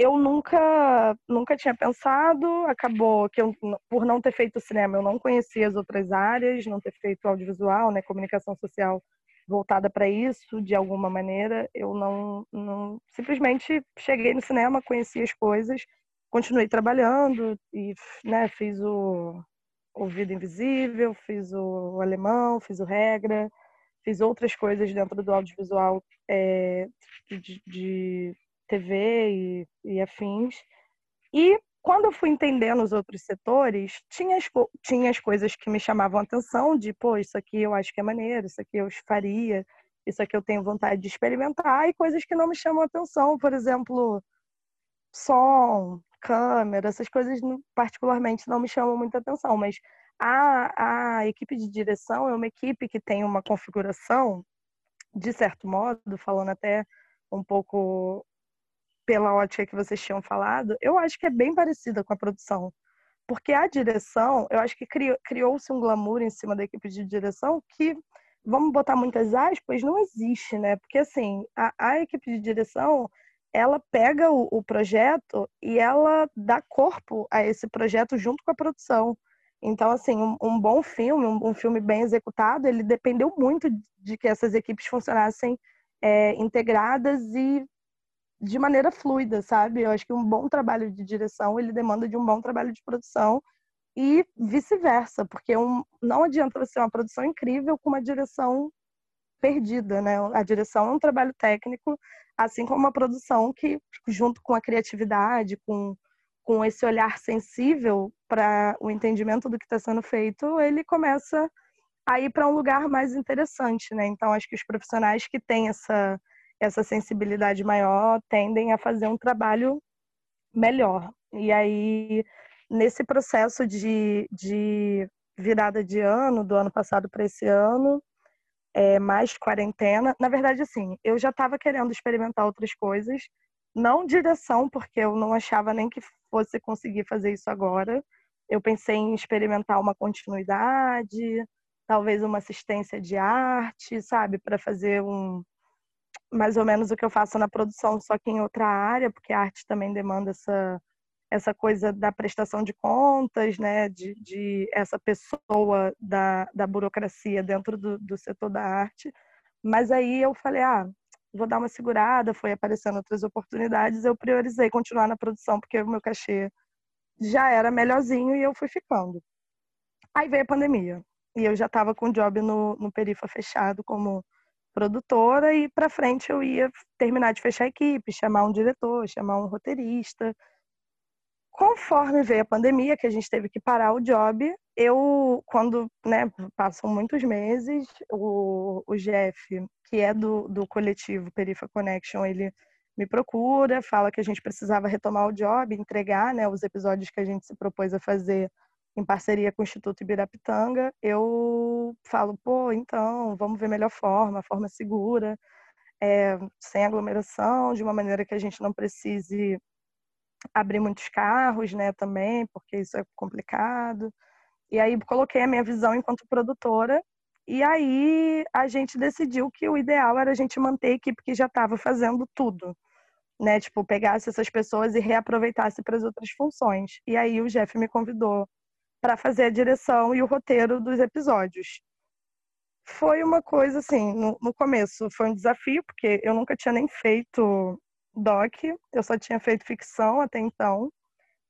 S4: eu nunca, nunca tinha pensado, acabou que eu, por não ter feito cinema, eu não conhecia as outras áreas, não ter feito audiovisual, né, comunicação social voltada para isso de alguma maneira, eu não, não simplesmente cheguei no cinema, conheci as coisas, continuei trabalhando e né, fiz o, o Vida Invisível, fiz o Alemão, fiz o Regra, fiz outras coisas dentro do audiovisual é, de, de TV e, e afins. E quando eu fui entendendo os outros setores, tinha as, tinha as coisas que me chamavam a atenção, de, pô, isso aqui eu acho que é maneiro, isso aqui eu faria, isso aqui eu tenho vontade de experimentar, e coisas que não me chamam a atenção, por exemplo, som, câmera, essas coisas particularmente não me chamam muita atenção, mas a, a equipe de direção é uma equipe que tem uma configuração, de certo modo, falando até um pouco pela ótica que vocês tinham falado, eu acho que é bem parecida com a produção. Porque a direção, eu acho que criou-se um glamour em cima da equipe de direção que, vamos botar muitas aspas, não existe, né? Porque, assim, a, a equipe de direção, ela pega o, o, projeto e ela dá corpo a esse projeto junto com a produção. Então, assim, um, um bom filme, um, um, filme bem executado, ele dependeu muito de que essas equipes funcionassem é, integradas e de maneira fluida, sabe? Eu acho que um bom trabalho de direção, ele demanda de um bom trabalho de produção e vice-versa, porque um, não adianta você ter uma produção incrível com uma direção perdida, né? A direção é um trabalho técnico, assim como a produção que, junto com a criatividade, com, com esse olhar sensível para o entendimento do que está sendo feito, ele começa a ir para um lugar mais interessante, né? Então, acho que os profissionais que têm essa essa sensibilidade maior tendem a fazer um trabalho melhor. E aí, nesse processo de, de virada de ano, do ano passado para esse ano, é, mais quarentena, na verdade, assim, eu já estava querendo experimentar outras coisas, não direção, porque eu não achava nem que fosse conseguir fazer isso agora. Eu pensei em experimentar uma continuidade, talvez uma assistência de arte, sabe, para fazer um, mais ou menos o que eu faço na produção, só que em outra área, porque a arte também demanda essa, essa coisa da prestação de contas, né, de, de essa pessoa da, da burocracia dentro do, do setor da arte. Mas aí eu falei, ah, vou dar uma segurada, foi aparecendo outras oportunidades, eu priorizei continuar na produção, porque o meu cachê já era melhorzinho e eu fui ficando. Aí veio a pandemia, e eu já estava com o job no, no Perifa fechado como produtora e para frente eu ia terminar de fechar a equipe, chamar um diretor, chamar um roteirista. Conforme veio a pandemia, que a gente teve que parar o job, eu, quando né, passam muitos meses, o, o Jeff, que é do, do coletivo Perifa Connection, ele me procura, fala que a gente precisava retomar o job, entregar né, os episódios que a gente se propôs a fazer em parceria com o Instituto Ibirapitanga, eu falo, pô, então, vamos ver melhor forma, forma segura, é, sem aglomeração, de uma maneira que a gente não precise abrir muitos carros, né, também, porque isso é complicado. E aí coloquei a minha visão enquanto produtora, e aí a gente decidiu que o ideal era a gente manter a equipe que já estava fazendo tudo. Né, tipo, pegasse essas pessoas e reaproveitasse para as outras funções. E aí o Jeff me convidou para fazer a direção e o roteiro dos episódios. Foi uma coisa assim, no, no, começo foi um desafio, porque eu nunca tinha nem feito doc, eu só tinha feito ficção até então.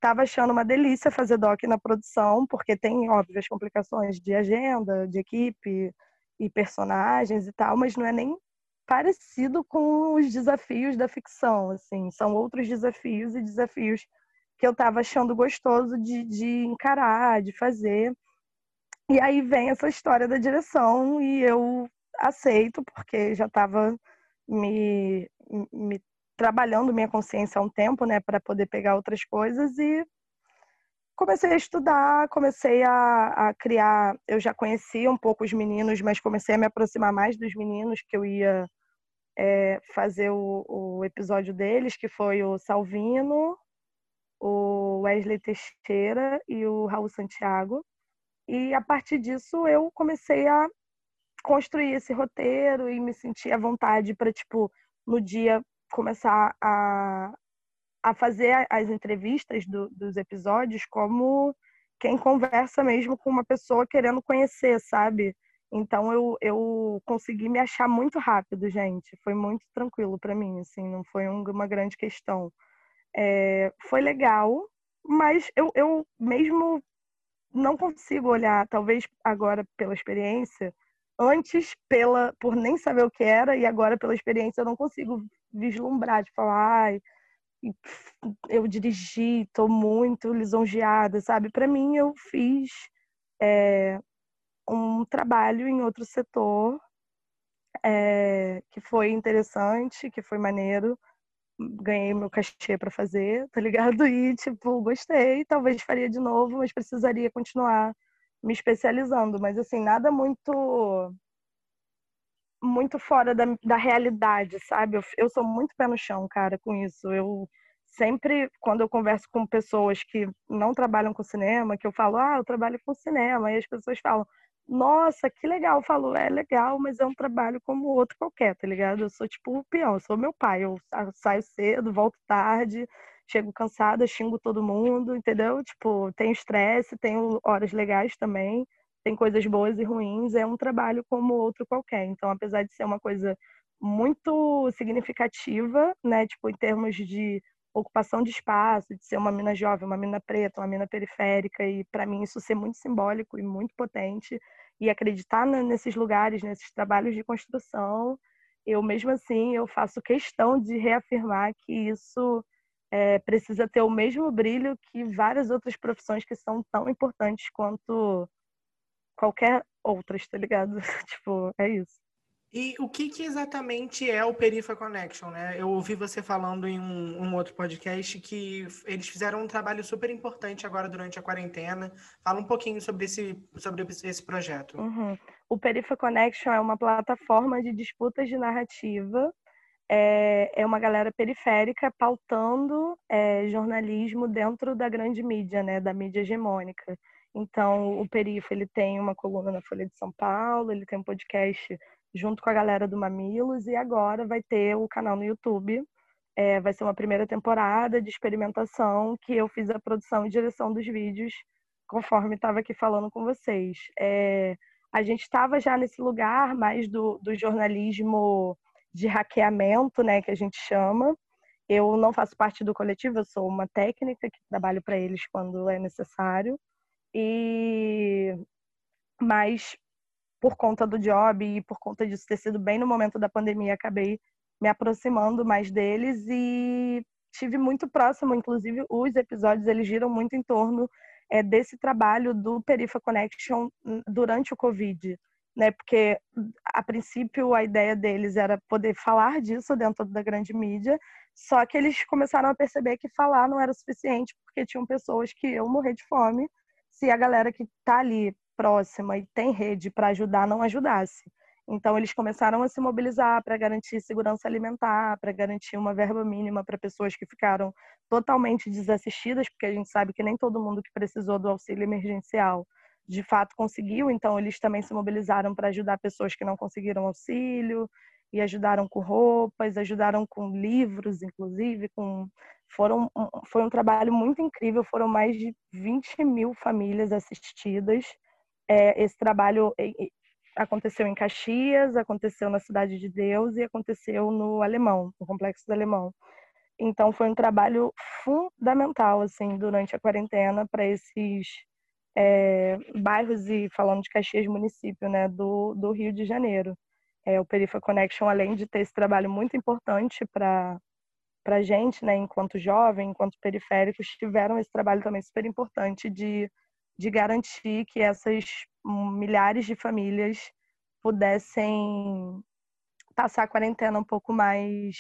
S4: Tava achando uma delícia fazer doc na produção, porque tem óbvias complicações de agenda, de equipe e personagens e tal, mas não é nem parecido com os desafios da ficção, assim, são outros desafios e desafios que eu estava achando gostoso de, de encarar, de fazer. E aí vem essa história da direção e eu aceito, porque já estava me, me trabalhando minha consciência há um tempo, né, para poder pegar outras coisas e comecei a estudar, comecei a, a, criar. Eu já conhecia um pouco os meninos, mas comecei a me aproximar mais dos meninos que eu ia é, fazer o, o, episódio deles, que foi o Salvino, o Wesley Teixeira e o Raul Santiago. E a partir disso eu comecei a construir esse roteiro e me sentir à vontade para, tipo, no dia começar a, a fazer as entrevistas do, dos episódios como quem conversa mesmo com uma pessoa querendo conhecer, sabe? Então eu, eu consegui me achar muito rápido, gente. Foi muito tranquilo para mim, assim, não foi uma grande questão. É, foi legal, mas eu, eu mesmo não consigo olhar, talvez agora pela experiência, antes pela por nem saber o que era e agora pela experiência eu não consigo vislumbrar de falar, ai, eu dirigi, estou muito lisonjeada, sabe? Para mim eu fiz é, um trabalho em outro setor é, que foi interessante, que foi maneiro. Ganhei meu cachê para fazer, tá ligado? E, tipo, gostei. Talvez faria de novo, mas precisaria continuar me especializando. Mas, assim, nada muito muito fora da, da realidade, sabe? Eu, eu sou muito pé no chão, cara, com isso. Eu sempre, quando eu converso com pessoas que não trabalham com cinema, que eu falo, ah, eu trabalho com cinema, e as pessoas falam, nossa, que legal. Eu falo, é legal, mas é um trabalho como outro qualquer, tá ligado? Eu sou tipo o peão, eu sou meu pai. Eu saio cedo, volto tarde, chego cansada, xingo todo mundo, entendeu? Tipo, tenho estresse, tenho horas legais também, tem coisas boas e ruins, é um trabalho como outro qualquer. Então, apesar de ser uma coisa muito significativa, né, tipo, em termos de ocupação de espaço, de ser uma mina jovem, uma mina preta, uma mina periférica, e para mim isso ser muito simbólico e muito potente, e acreditar nesses lugares, nesses trabalhos de construção, eu mesmo assim eu faço questão de reafirmar que isso é, precisa ter o mesmo brilho que várias outras profissões que são tão importantes quanto qualquer outras, tá ligado? tipo, é isso.
S2: E o que, que, exatamente é o Perifa Connection, né? Eu ouvi você falando em um, um, outro podcast que eles fizeram um trabalho super importante agora durante a quarentena. Fala um pouquinho sobre esse, sobre esse projeto.
S4: Uhum. O Perifa Connection é uma plataforma de disputas de narrativa. É, é uma galera periférica pautando é, jornalismo dentro da grande mídia, né? Da mídia hegemônica. Então, o Perifa ele tem uma coluna na Folha de São Paulo, ele tem um podcast junto com a galera do Mamilos e agora vai ter o canal no YouTube. É, vai ser uma primeira temporada de experimentação que eu fiz a produção e direção dos vídeos, conforme estava aqui falando com vocês. É, a gente estava já nesse lugar mais do, do jornalismo de hackeamento, né, que a gente chama. Eu não faço parte do coletivo, eu sou uma técnica que trabalho para eles quando é necessário. E mas por conta do job e por conta disso ter sido bem no momento da pandemia, acabei me aproximando mais deles e tive muito próximo, inclusive os episódios eles giram muito em torno é, desse trabalho do Perifa Connection durante o Covid, né? Porque a princípio a ideia deles era poder falar disso dentro da grande mídia, só que eles começaram a perceber que falar não era suficiente porque tinham pessoas que iam morrer de fome se a galera que está ali próxima e tem rede para ajudar não ajudasse. Então, eles começaram a se mobilizar para garantir segurança alimentar, para garantir uma verba mínima para pessoas que ficaram totalmente desassistidas, porque a gente sabe que nem todo mundo que precisou do auxílio emergencial de fato conseguiu. Então, eles também se mobilizaram para ajudar pessoas que não conseguiram auxílio e ajudaram com roupas, ajudaram com livros, inclusive, com foram foi um trabalho muito incrível. Foram mais de 20 mil famílias assistidas é, esse trabalho aconteceu em Caxias, aconteceu na Cidade de Deus e aconteceu no Alemão, no Complexo do Alemão. Então foi um trabalho fundamental assim durante a quarentena para esses é, bairros e falando de Caxias município, né, do, do Rio de Janeiro. É, o Perifa Connection, além de ter esse trabalho muito importante para para gente, né, enquanto jovem, enquanto periféricos, tiveram esse trabalho também super importante de de garantir que essas milhares de famílias pudessem passar a quarentena um pouco mais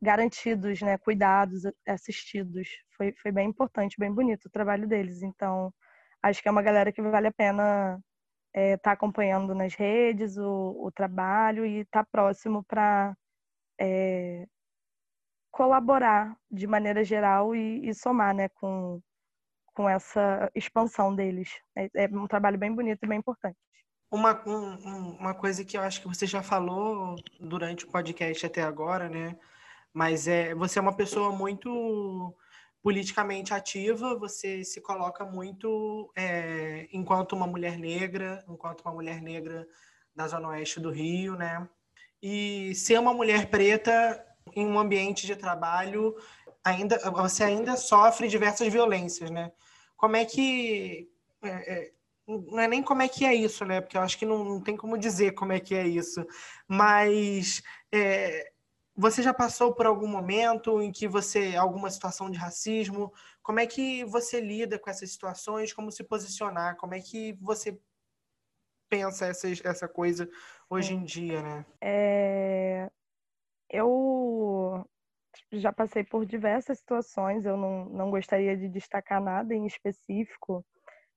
S4: garantidos, né, cuidados, assistidos. Foi, foi bem importante, bem bonito o trabalho deles. Então, acho que é uma galera que vale a pena estar é, tá acompanhando nas redes o, o trabalho e estar tá próximo para é, colaborar de maneira geral e, e somar né, com, com essa expansão deles. É, é um trabalho bem bonito e bem importante.
S2: Uma, um, uma coisa que eu acho que você já falou durante o podcast até agora, né? Mas é, você é uma pessoa muito politicamente ativa, você se coloca muito é, enquanto uma mulher negra, enquanto uma mulher negra da Zona Oeste do Rio, né? E ser uma mulher preta em um ambiente de trabalho, ainda você ainda sofre diversas violências, né? Como é que é, é, não é nem como é que é isso, né? Porque eu acho que não, não tem como dizer como é que é isso. Mas é, você já passou por algum momento em que você alguma situação de racismo? Como é que você lida com essas situações? Como se posicionar? Como é que você pensa essa, essa coisa hoje em dia, né?
S4: É, eu já passei por diversas situações, eu não, não gostaria de destacar nada em específico,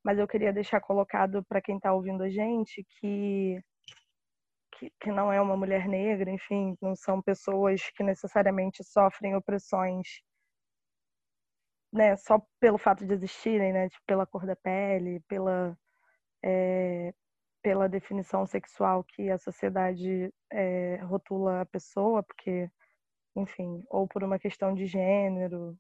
S4: mas eu queria deixar colocado para quem está ouvindo a gente que, que, que não é uma mulher negra, enfim, não são pessoas que necessariamente sofrem opressões né, só pelo fato de existirem, né, tipo, pela cor da pele, pela, é, pela definição sexual que a sociedade é, rotula a pessoa, porque, enfim, ou por uma questão de gênero,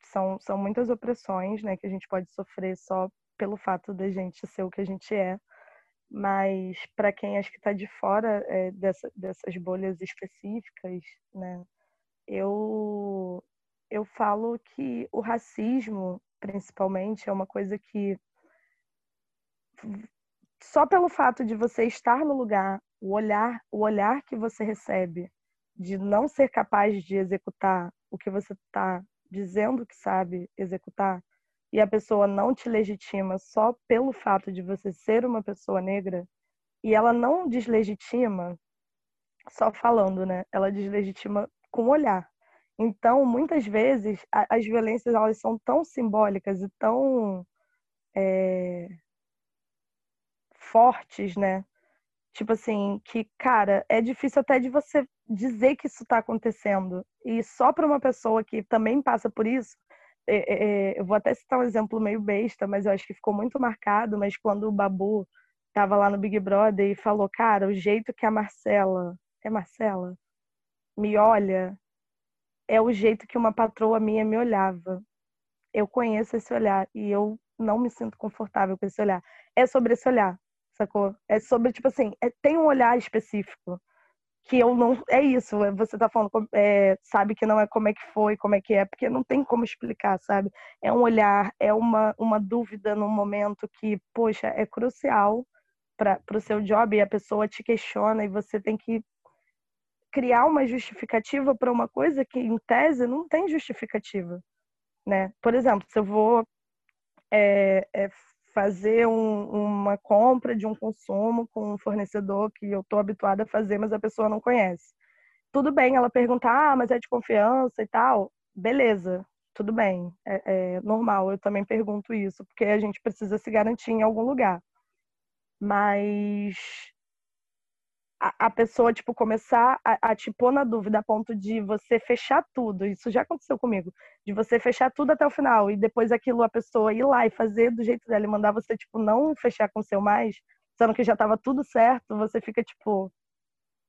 S4: são, são muitas opressões, né, que a gente pode sofrer só pelo fato da gente ser o que a gente é. Mas para quem acho que está de fora é, dessa, dessas bolhas específicas, né, eu eu falo que o racismo, principalmente, é uma coisa que só pelo fato de você estar no lugar, o olhar, o olhar que você recebe, de não ser capaz de executar o que você está dizendo que sabe executar, e a pessoa não te legitima só pelo fato de você ser uma pessoa negra, e ela não deslegitima só falando, né? Ela deslegitima com olhar. Então, muitas vezes, as violências elas são tão simbólicas e tão é, fortes, né? Tipo assim, que, cara, é difícil até de você dizer que isso está acontecendo. E só para uma pessoa que também passa por isso, é, é, é, eu vou até citar um exemplo meio besta, mas eu acho que ficou muito marcado. Mas quando o Babu estava lá no Big Brother e falou, cara, o jeito que a Marcela, é Marcela, me olha, é o jeito que uma patroa minha me olhava. Eu conheço esse olhar e eu não me sinto confortável com esse olhar. É sobre esse olhar sacou? É sobre, tipo assim, é, tem um olhar específico que eu não. É isso, é, você tá falando, é, sabe que não é como é que foi, como é que é, porque não tem como explicar, sabe? É um olhar, é uma, uma dúvida num momento que, poxa, é crucial para o seu job e a pessoa te questiona e você tem que criar uma justificativa para uma coisa que, em tese, não tem justificativa. Né? Por exemplo, se eu vou é, é, fazer um, uma compra de um consumo com um fornecedor que eu estou habituada a fazer, mas a pessoa não conhece. Tudo bem ela perguntar, ah, mas é de confiança e tal. Beleza, tudo bem, é, é normal. Eu também pergunto isso, porque a gente precisa se garantir em algum lugar. Mas a, pessoa, tipo, começar a, a te pôr na dúvida a ponto de você fechar tudo. Isso já aconteceu comigo. De você fechar tudo até o final e depois aquilo a pessoa ir lá e fazer do jeito dela e mandar você, tipo, não fechar com o seu mais, sendo que já tava tudo certo, você fica, tipo,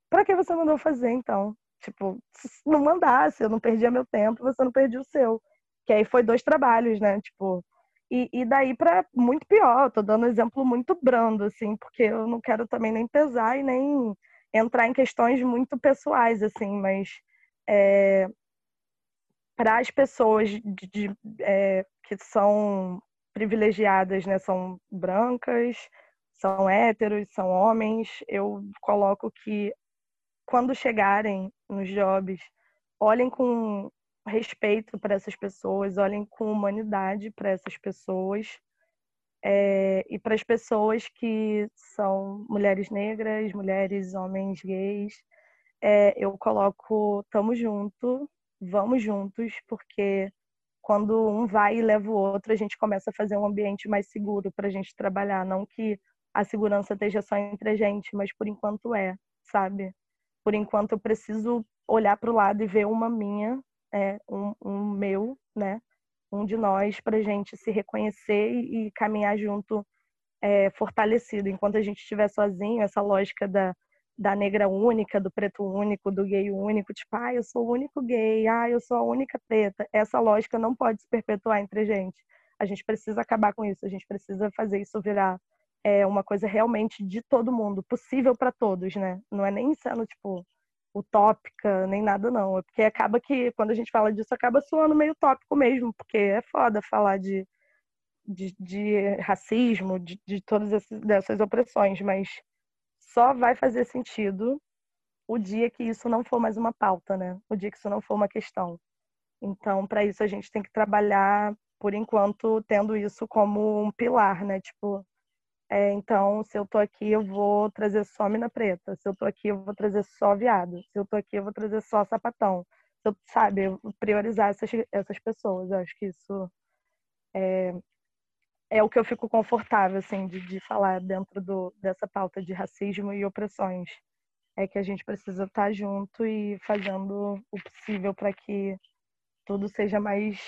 S4: pra que você mandou fazer, então? Tipo, não mandasse, eu não perdia meu tempo, você não perdia o seu. Que aí foi dois trabalhos, né? Tipo, e, e daí para muito pior, tô dando um exemplo muito brando, assim, porque eu não quero também nem pesar e nem entrar em questões muito pessoais, assim, mas é, para as pessoas de, de, é, que são privilegiadas, né, são brancas, são héteros, são homens, eu coloco que quando chegarem nos jobs, olhem com respeito para essas pessoas, olhem com humanidade para essas pessoas é, e para as pessoas que são mulheres negras, mulheres, homens gays. É, eu coloco tamo junto, vamos juntos, porque quando um vai e leva o outro, a gente começa a fazer um ambiente mais seguro para a gente trabalhar. Não que a segurança esteja só entre a gente, mas por enquanto é, sabe? Por enquanto eu preciso olhar para o lado e ver uma minha é, um, um meu, né? Um de nós para a gente se reconhecer e, e caminhar junto é, fortalecido. Enquanto a gente estiver sozinho, essa lógica da, da negra única, do preto único, do gay único, tipo, ah, eu sou o único gay, ah, eu sou a única preta. Essa lógica não pode se perpetuar entre a gente. A gente precisa acabar com isso, a gente precisa fazer isso virar é, uma coisa realmente de todo mundo, possível para todos, né? Não é nem sendo, tipo, utópica, nem nada, não. É porque acaba que, quando a gente fala disso, acaba soando meio utópico mesmo, porque é foda falar de, de, de racismo, de, de todas essas, dessas opressões, mas só vai fazer sentido o dia que isso não for mais uma pauta, né? O dia que isso não for uma questão. Então, para isso a gente tem que trabalhar, por enquanto, tendo isso como um pilar, né? Tipo, é, então, se eu tô aqui, eu vou trazer só mina preta. Se eu tô aqui, eu vou trazer só viado. Se eu tô aqui, eu vou trazer só sapatão. Se eu, sabe, priorizar essas, essas pessoas. Eu acho que isso é, é o que eu fico confortável, assim, de, de falar dentro do, dessa pauta de racismo e opressões. É que a gente precisa estar junto e fazendo o possível para que tudo seja mais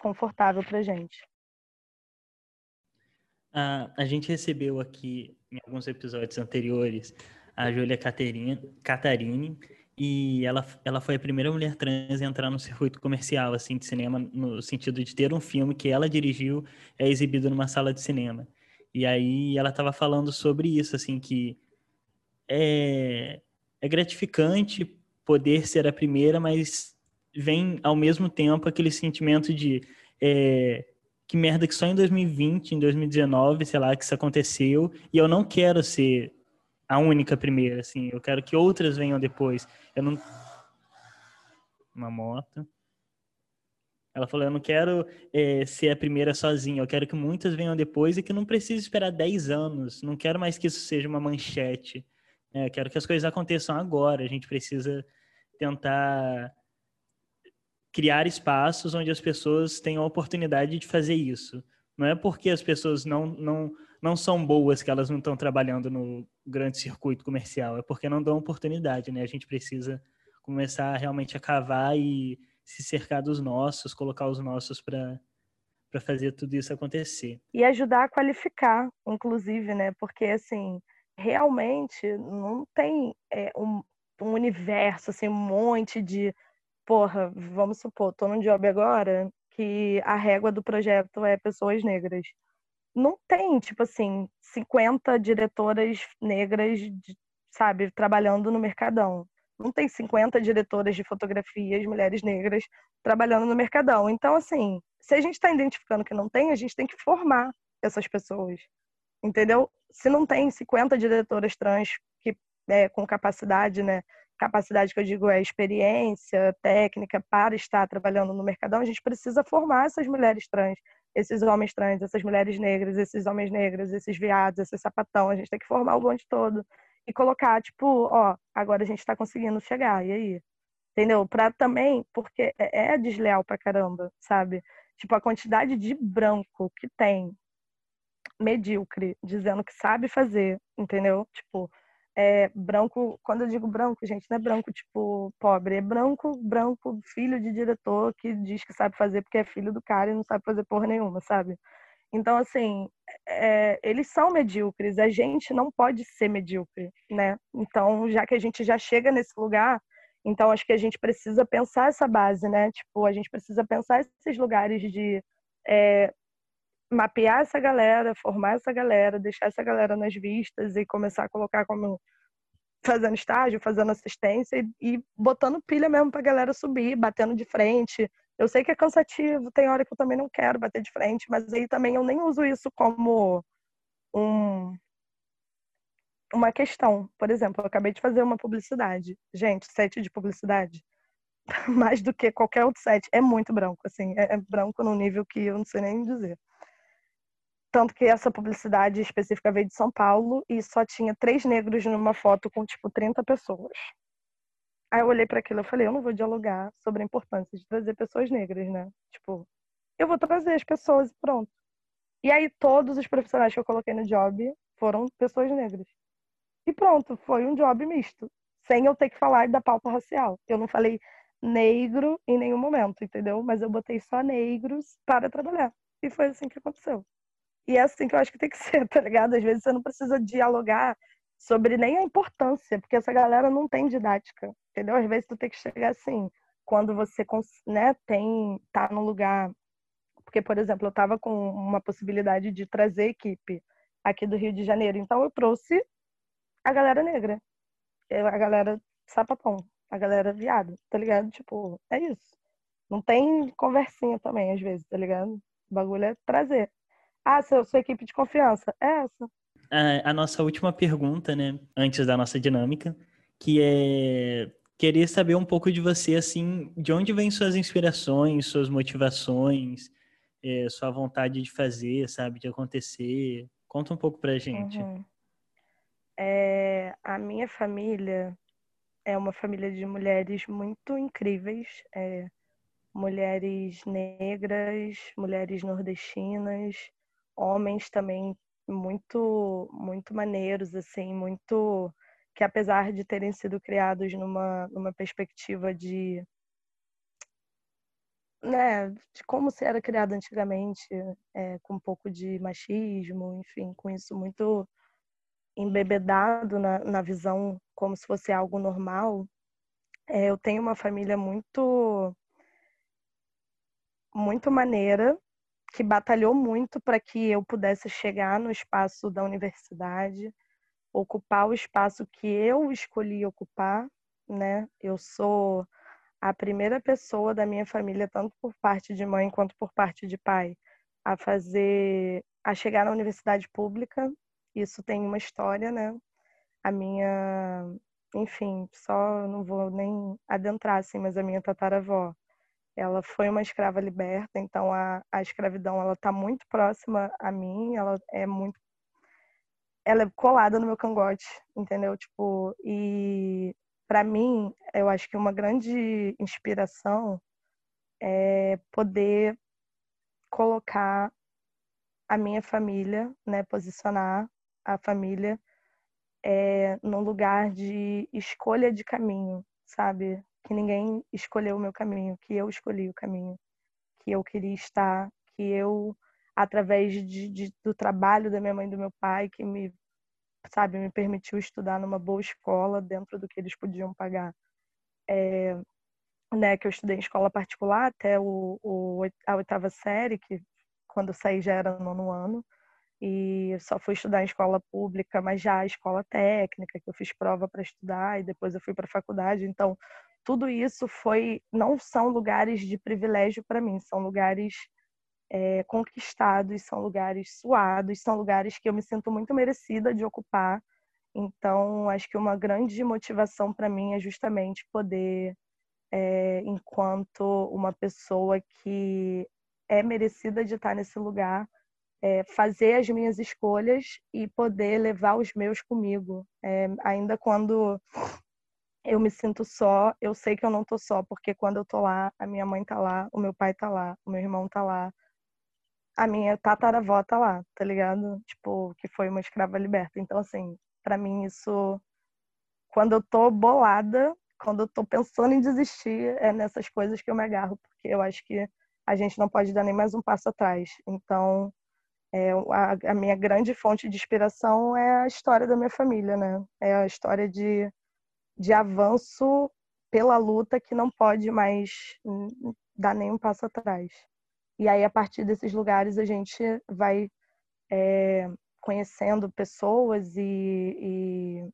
S4: confortável para gente.
S1: A, a gente recebeu aqui, em alguns episódios anteriores, a Júlia Catarini, e ela, ela foi a primeira mulher trans a entrar no circuito comercial, assim, de cinema, no sentido de ter um filme que ela dirigiu, é exibido numa sala de cinema. E aí ela estava falando sobre isso, assim, que é, é gratificante poder ser a primeira, mas vem ao mesmo tempo aquele sentimento de é, que merda que só em 2020, em 2019, sei lá, que isso aconteceu, e eu não quero ser a única primeira, assim, eu quero que outras venham depois. Eu não uma moto. Ela falou: Eu não quero é, ser a primeira sozinha, eu quero que muitas venham depois e que não precise esperar 10 anos. Não quero mais que isso seja uma manchete. É, eu quero que as coisas aconteçam agora. A gente precisa tentar criar espaços onde as pessoas tenham a oportunidade de fazer isso. Não é porque as pessoas não, não, não são boas que elas não estão trabalhando no grande circuito comercial, é porque não dão oportunidade, né? A gente precisa começar realmente a cavar e se cercar dos nossos, colocar os nossos para para fazer tudo isso acontecer.
S4: E ajudar a qualificar, inclusive, né? Porque assim, realmente não tem é, um, um universo, assim, um monte de porra, vamos supor, tô num job agora que a régua do projeto é pessoas negras. Não tem, tipo assim, 50 diretoras negras, sabe, trabalhando no Mercadão. Não tem 50 diretoras de fotografias, mulheres negras, trabalhando no Mercadão. Então, assim, se a gente está identificando que não tem, a gente tem que formar essas pessoas. Entendeu? Se não tem 50 diretoras trans que, é, com capacidade, né, capacidade que eu digo é experiência técnica para estar trabalhando no mercadão, a gente precisa formar essas mulheres trans, esses homens trans, essas mulheres negras, esses homens negros, esses viados, esses sapatão, a gente tem que formar o bonde todo e colocar, tipo, ó, agora a gente está conseguindo chegar, e aí? Entendeu? Para também, porque é, é desleal pra caramba, sabe? Tipo, a quantidade de branco que tem medíocre, dizendo que sabe fazer, entendeu? Tipo, é branco, quando eu digo branco, gente, não é branco tipo pobre, é branco, branco, filho de diretor que diz que sabe fazer porque é filho do cara e não sabe fazer porra nenhuma, sabe? Então, assim, é, eles são medíocres, a gente não pode ser medíocre, né? Então, já que a gente já chega nesse lugar, então acho que a gente precisa pensar essa base, né? Tipo, a gente precisa pensar esses lugares de é, mapear essa galera, formar essa galera, deixar essa galera nas vistas e começar a colocar como fazendo estágio, fazendo assistência e, e botando pilha mesmo pra galera subir, batendo de frente. Eu sei que é cansativo, tem hora que eu também não quero bater de frente, mas aí também eu nem uso isso como um, uma questão. Por exemplo, eu acabei de fazer uma publicidade. Gente, set de publicidade, mais do que qualquer outro set, é muito branco, assim, é, é branco num nível que eu não sei nem dizer. Tanto que essa publicidade específica veio de São Paulo e só tinha três negros numa foto com, tipo, 30 pessoas. Aí eu olhei para aquilo e falei, eu não vou dialogar sobre a importância de trazer pessoas negras, né? Tipo, eu vou trazer as pessoas e pronto. E aí todos os profissionais que eu coloquei no job foram pessoas negras. E pronto, foi um job misto, sem eu ter que falar da pauta racial. Eu não falei negro em nenhum momento, entendeu? Mas eu botei só negros para trabalhar. E foi assim que aconteceu. E é assim que eu acho que tem que ser, tá ligado? Às vezes você não precisa dialogar sobre nem a importância, porque essa galera não tem didática, entendeu? Às vezes tu tem que chegar assim, quando você né, tem tá no lugar, porque por exemplo, eu tava com uma possibilidade de trazer equipe aqui do Rio de Janeiro, então eu trouxe a galera negra, a galera sapatão, a galera viado, tá ligado? Tipo, é isso. Não tem conversinha também, às vezes, tá ligado? O bagulho é trazer. Ah, sua, sua equipe de confiança. É essa.
S1: A, a nossa última pergunta, né? Antes da nossa dinâmica, que é querer saber um pouco de você, assim, de onde vêm suas inspirações, suas motivações, é, sua vontade de fazer, sabe, de acontecer. Conta um pouco pra gente.
S4: Uhum. É, a minha família é uma família de mulheres muito incríveis. É, mulheres negras, mulheres nordestinas, homens também muito muito maneiros assim, muito que apesar de terem sido criados numa numa perspectiva de né, de como se era criado antigamente, é, com um pouco de machismo, enfim, com isso muito embebedado na, na visão como se fosse algo normal. É, eu tenho uma família muito muito maneira, que batalhou muito para que eu pudesse chegar no espaço da universidade, ocupar o espaço que eu escolhi ocupar, né? Eu sou a primeira pessoa da minha família, tanto por parte de mãe quanto por parte de pai, a fazer, a chegar na universidade pública. Isso tem uma história, né? A minha, enfim, só não vou nem adentrar assim, mas a minha tataravó ela foi uma escrava liberta, então a, a escravidão ela está muito próxima a mim, ela é muito ela é colada no meu cangote, entendeu? Tipo, e para mim, eu acho que uma grande inspiração é poder colocar a minha família, né, posicionar a família é, num lugar de escolha de caminho, sabe? Que ninguém escolheu o meu caminho, que eu escolhi o caminho, que eu queria estar, que eu, através de, de, do trabalho da minha mãe e do meu pai, que me, sabe, me permitiu estudar numa boa escola dentro do que eles podiam pagar. É, né, que eu estudei em escola particular até o, o, a oitava série, que quando eu saí já era no nono ano, e só fui estudar em escola pública, mas já a escola técnica, que eu fiz prova para estudar, e depois eu fui para faculdade. Então, tudo isso foi não são lugares de privilégio para mim, são lugares é, conquistados, são lugares suados, são lugares que eu me sinto muito merecida de ocupar. Então, acho que uma grande motivação para mim é justamente poder, é, enquanto uma pessoa que é merecida de estar nesse lugar, é, fazer as minhas escolhas e poder levar os meus comigo. É, ainda quando eu me sinto só, eu sei que eu não tô só, porque quando eu tô lá, a minha mãe tá lá, o meu pai tá lá, o meu irmão tá lá, a minha tataravó tá lá, tá ligado? Tipo, que foi uma escrava liberta. Então, assim, para mim isso, quando eu tô bolada, quando eu tô pensando em desistir, é nessas coisas que eu me agarro, porque eu acho que a gente não pode dar nem mais um passo atrás. Então, é, a, a minha grande fonte de inspiração é a história da minha família, né? É a história de de avanço pela luta que não pode mais hum, dar nenhum passo atrás. E aí, a partir desses lugares, a gente vai é, conhecendo pessoas e, e,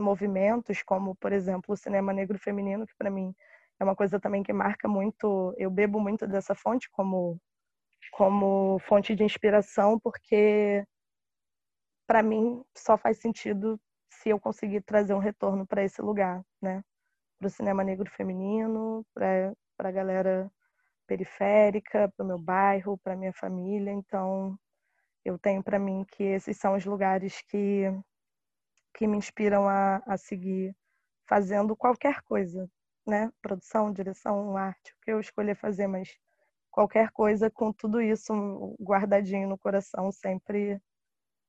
S4: movimentos, como, por exemplo, o cinema negro feminino, que para mim é uma coisa também que marca muito. Eu bebo muito dessa fonte como, como fonte de inspiração, porque para mim só faz sentido se eu conseguir trazer um retorno para esse lugar, né? Para o cinema negro feminino, para a galera periférica, para o meu bairro, para minha família. Então, eu tenho para mim que esses são os lugares que, que me inspiram a, a seguir fazendo qualquer coisa, né? Produção, direção, arte, o que eu escolher fazer, mas qualquer coisa com tudo isso guardadinho no coração, sempre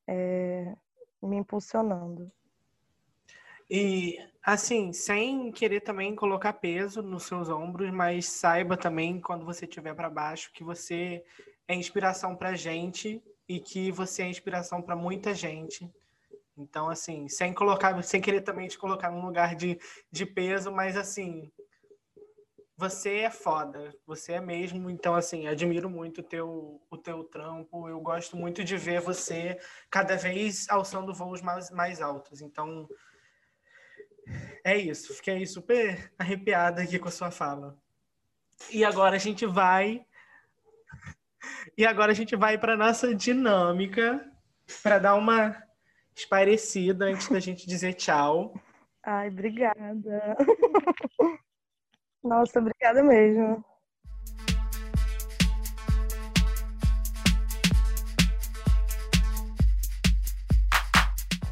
S4: é, me impulsionando.
S2: E assim, sem querer também colocar peso nos seus ombros, mas saiba também quando você estiver para baixo que você é inspiração para gente e que você é inspiração para muita gente. Então, assim, sem colocar, sem querer também te colocar num lugar de, de peso, mas assim, você é foda, você é mesmo, então assim, admiro muito o teu, o teu trampo, eu gosto muito de ver você cada vez alçando voos mais, mais altos, então é isso, fiquei super arrepiada aqui com a sua fala. E agora a gente vai e agora a gente vai para nossa dinâmica para dar uma esparecida antes da gente dizer tchau.
S4: Ai, obrigada. Nossa, obrigada mesmo.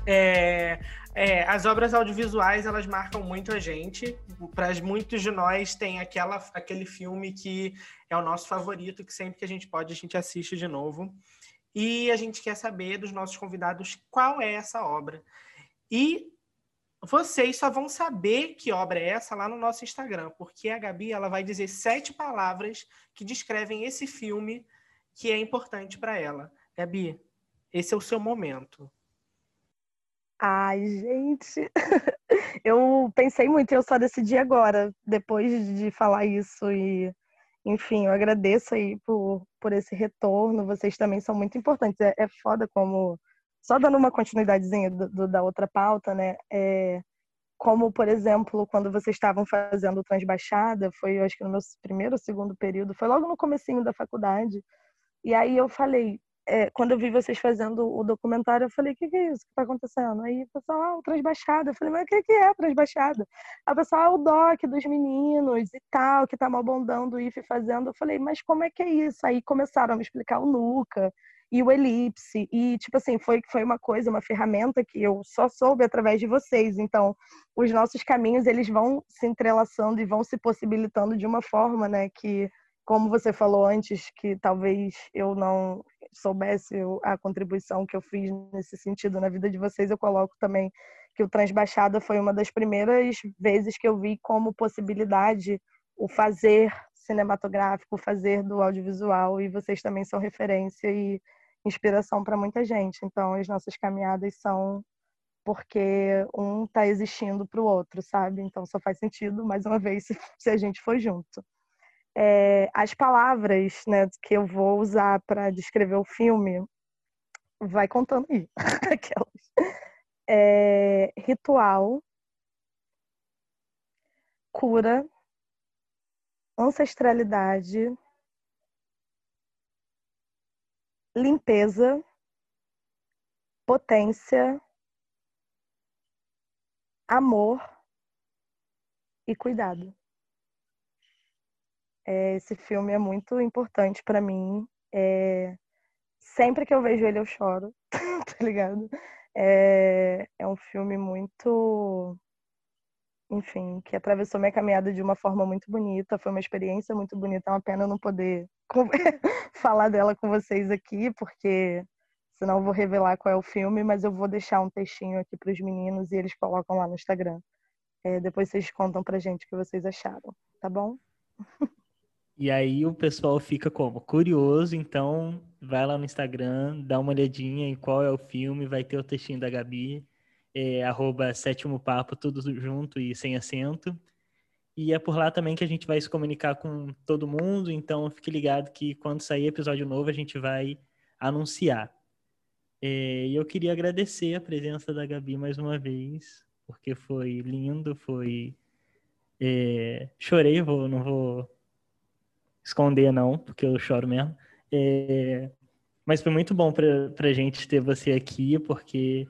S2: É, é, as obras audiovisuais elas marcam muito a gente. Para muitos de nós tem aquela, aquele filme que é o nosso favorito, que sempre que a gente pode a gente assiste de novo. E a gente quer saber dos nossos convidados qual é essa obra. E vocês só vão saber que obra é essa lá no nosso Instagram, porque a Gabi ela vai dizer sete palavras que descrevem esse filme que é importante para ela. Gabi, esse é o seu momento.
S4: Ai, gente, eu pensei muito e eu só decidi agora, depois de falar isso e, enfim, eu agradeço aí por, por esse retorno, vocês também são muito importantes. É, é foda como só dando uma continuidadezinha do, do, da outra pauta, né? É, como, por exemplo, quando vocês estavam fazendo transbaixada, foi, acho que no meu primeiro ou segundo período, foi logo no comecinho da faculdade. E aí eu falei, é, quando eu vi vocês fazendo o documentário, eu falei, o que, que, é isso que está acontecendo? Aí o pessoal, ah, o transbaixada. Eu falei, mas o que, que é transbaixada? A pessoa, ah, o doc dos meninos e tal, que tá mal bondando o IFE fazendo. Eu falei, mas como é que é isso? Aí começaram a me explicar o Nuca, e o Elipse. E, tipo assim, foi, foi uma coisa, uma ferramenta que eu só soube através de vocês. Então, os nossos caminhos, eles vão se entrelaçando e vão se possibilitando de uma forma, né, que, como você falou antes, que talvez eu não soubesse a contribuição que eu fiz nesse sentido na vida de vocês, eu coloco também que o Transbaixada foi uma das primeiras vezes que eu vi como possibilidade o fazer cinematográfico, o fazer do audiovisual, e vocês também são referência e inspiração para muita gente. Então, as nossas caminhadas são porque um está existindo para o outro, sabe? Então, só faz sentido, mais uma vez, se, a gente for junto. É, as palavras né, que eu vou usar para descrever o filme, vai contando aí. Aquelas. É, ritual, cura, ancestralidade, limpeza, potência, amor e cuidado. É, esse filme é muito importante para mim. É, sempre que eu vejo ele, eu choro, tá ligado? É, é um filme muito. Enfim, que atravessou minha caminhada de uma forma muito bonita. Foi uma experiência muito bonita. É uma pena não poder falar dela com vocês aqui, porque senão eu vou revelar qual é o filme, mas eu vou deixar um textinho aqui para os meninos e eles colocam lá no Instagram. É, depois vocês contam pra gente o que vocês acharam, tá bom?
S1: E aí o pessoal fica como? Curioso, então vai lá no Instagram, dá uma olhadinha em qual é o filme, vai ter o textinho da Gabi, é, arroba sétimo papo, tudo junto e sem acento. E é por lá também que a gente vai se comunicar com todo mundo, então fique ligado que quando sair episódio novo a gente vai anunciar. É, e eu queria agradecer a presença da Gabi mais uma vez, porque foi lindo, foi. É, chorei, vou, não vou esconder, não, porque eu choro mesmo. É, mas foi muito bom para a gente ter você aqui, porque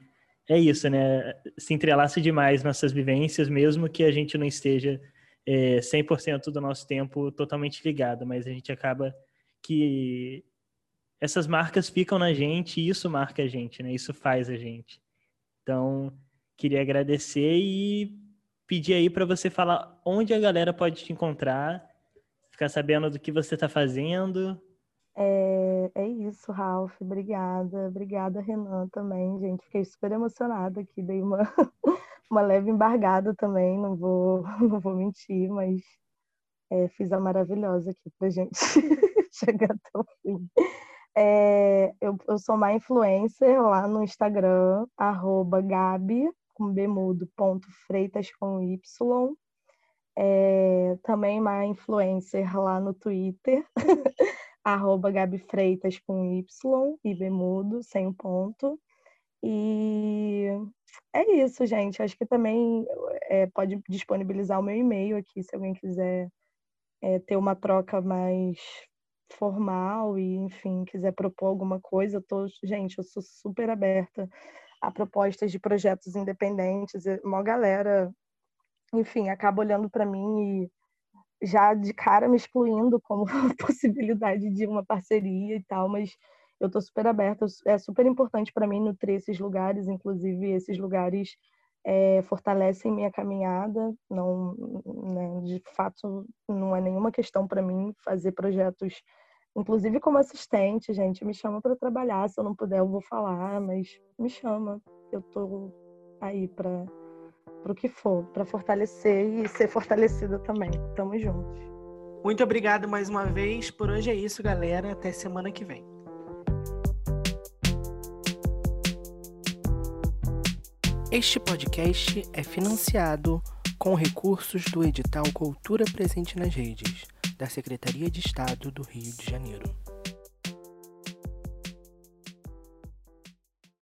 S1: é isso, né? Se entrelaça demais nossas vivências, mesmo que a gente não esteja é, 100% do nosso tempo totalmente ligado, mas a gente acaba que essas marcas ficam na gente e isso marca a gente, né? Isso faz a gente. Então, queria agradecer e pedir aí para você falar onde a galera pode te encontrar, ficar sabendo do que você está fazendo.
S4: É, é isso, Ralph. Obrigada. Obrigada, Renan, também, gente. Fiquei super emocionada aqui. Dei uma, uma leve embargada também, não vou, não vou mentir, mas é, fiz a maravilhosa aqui pra gente chegar até o fim. É, eu, eu sou uma influencer lá no Instagram, arroba Gabi, com bemudo, ponto freitas com Y. É, também uma influencer lá no Twitter, arroba Gabi Freitas com Y e bemudo, sem o ponto. E é isso, gente. Acho que também é, pode disponibilizar o meu e-mail aqui, se alguém quiser é, ter uma troca mais formal e, enfim, quiser propor alguma coisa. Eu tô, gente, eu sou super aberta a propostas de projetos independentes. Uma galera, enfim, acaba olhando para mim e já de cara me excluindo como possibilidade de uma parceria e tal, mas eu estou super aberta. É super importante para mim nutrir esses lugares, inclusive esses lugares é, fortalecem minha caminhada. Não, né, de fato, não é nenhuma questão para mim fazer projetos, inclusive como assistente, gente. Me chama para trabalhar. Se eu não puder, eu vou falar, mas me chama. Eu tô aí para para o que for, para fortalecer e ser fortalecida também. Tamo juntos.
S2: Muito obrigado mais uma vez. Por hoje é isso, galera. Até semana que vem. Este podcast é financiado com recursos do edital Cultura Presente nas Redes, da Secretaria de Estado do Rio de Janeiro.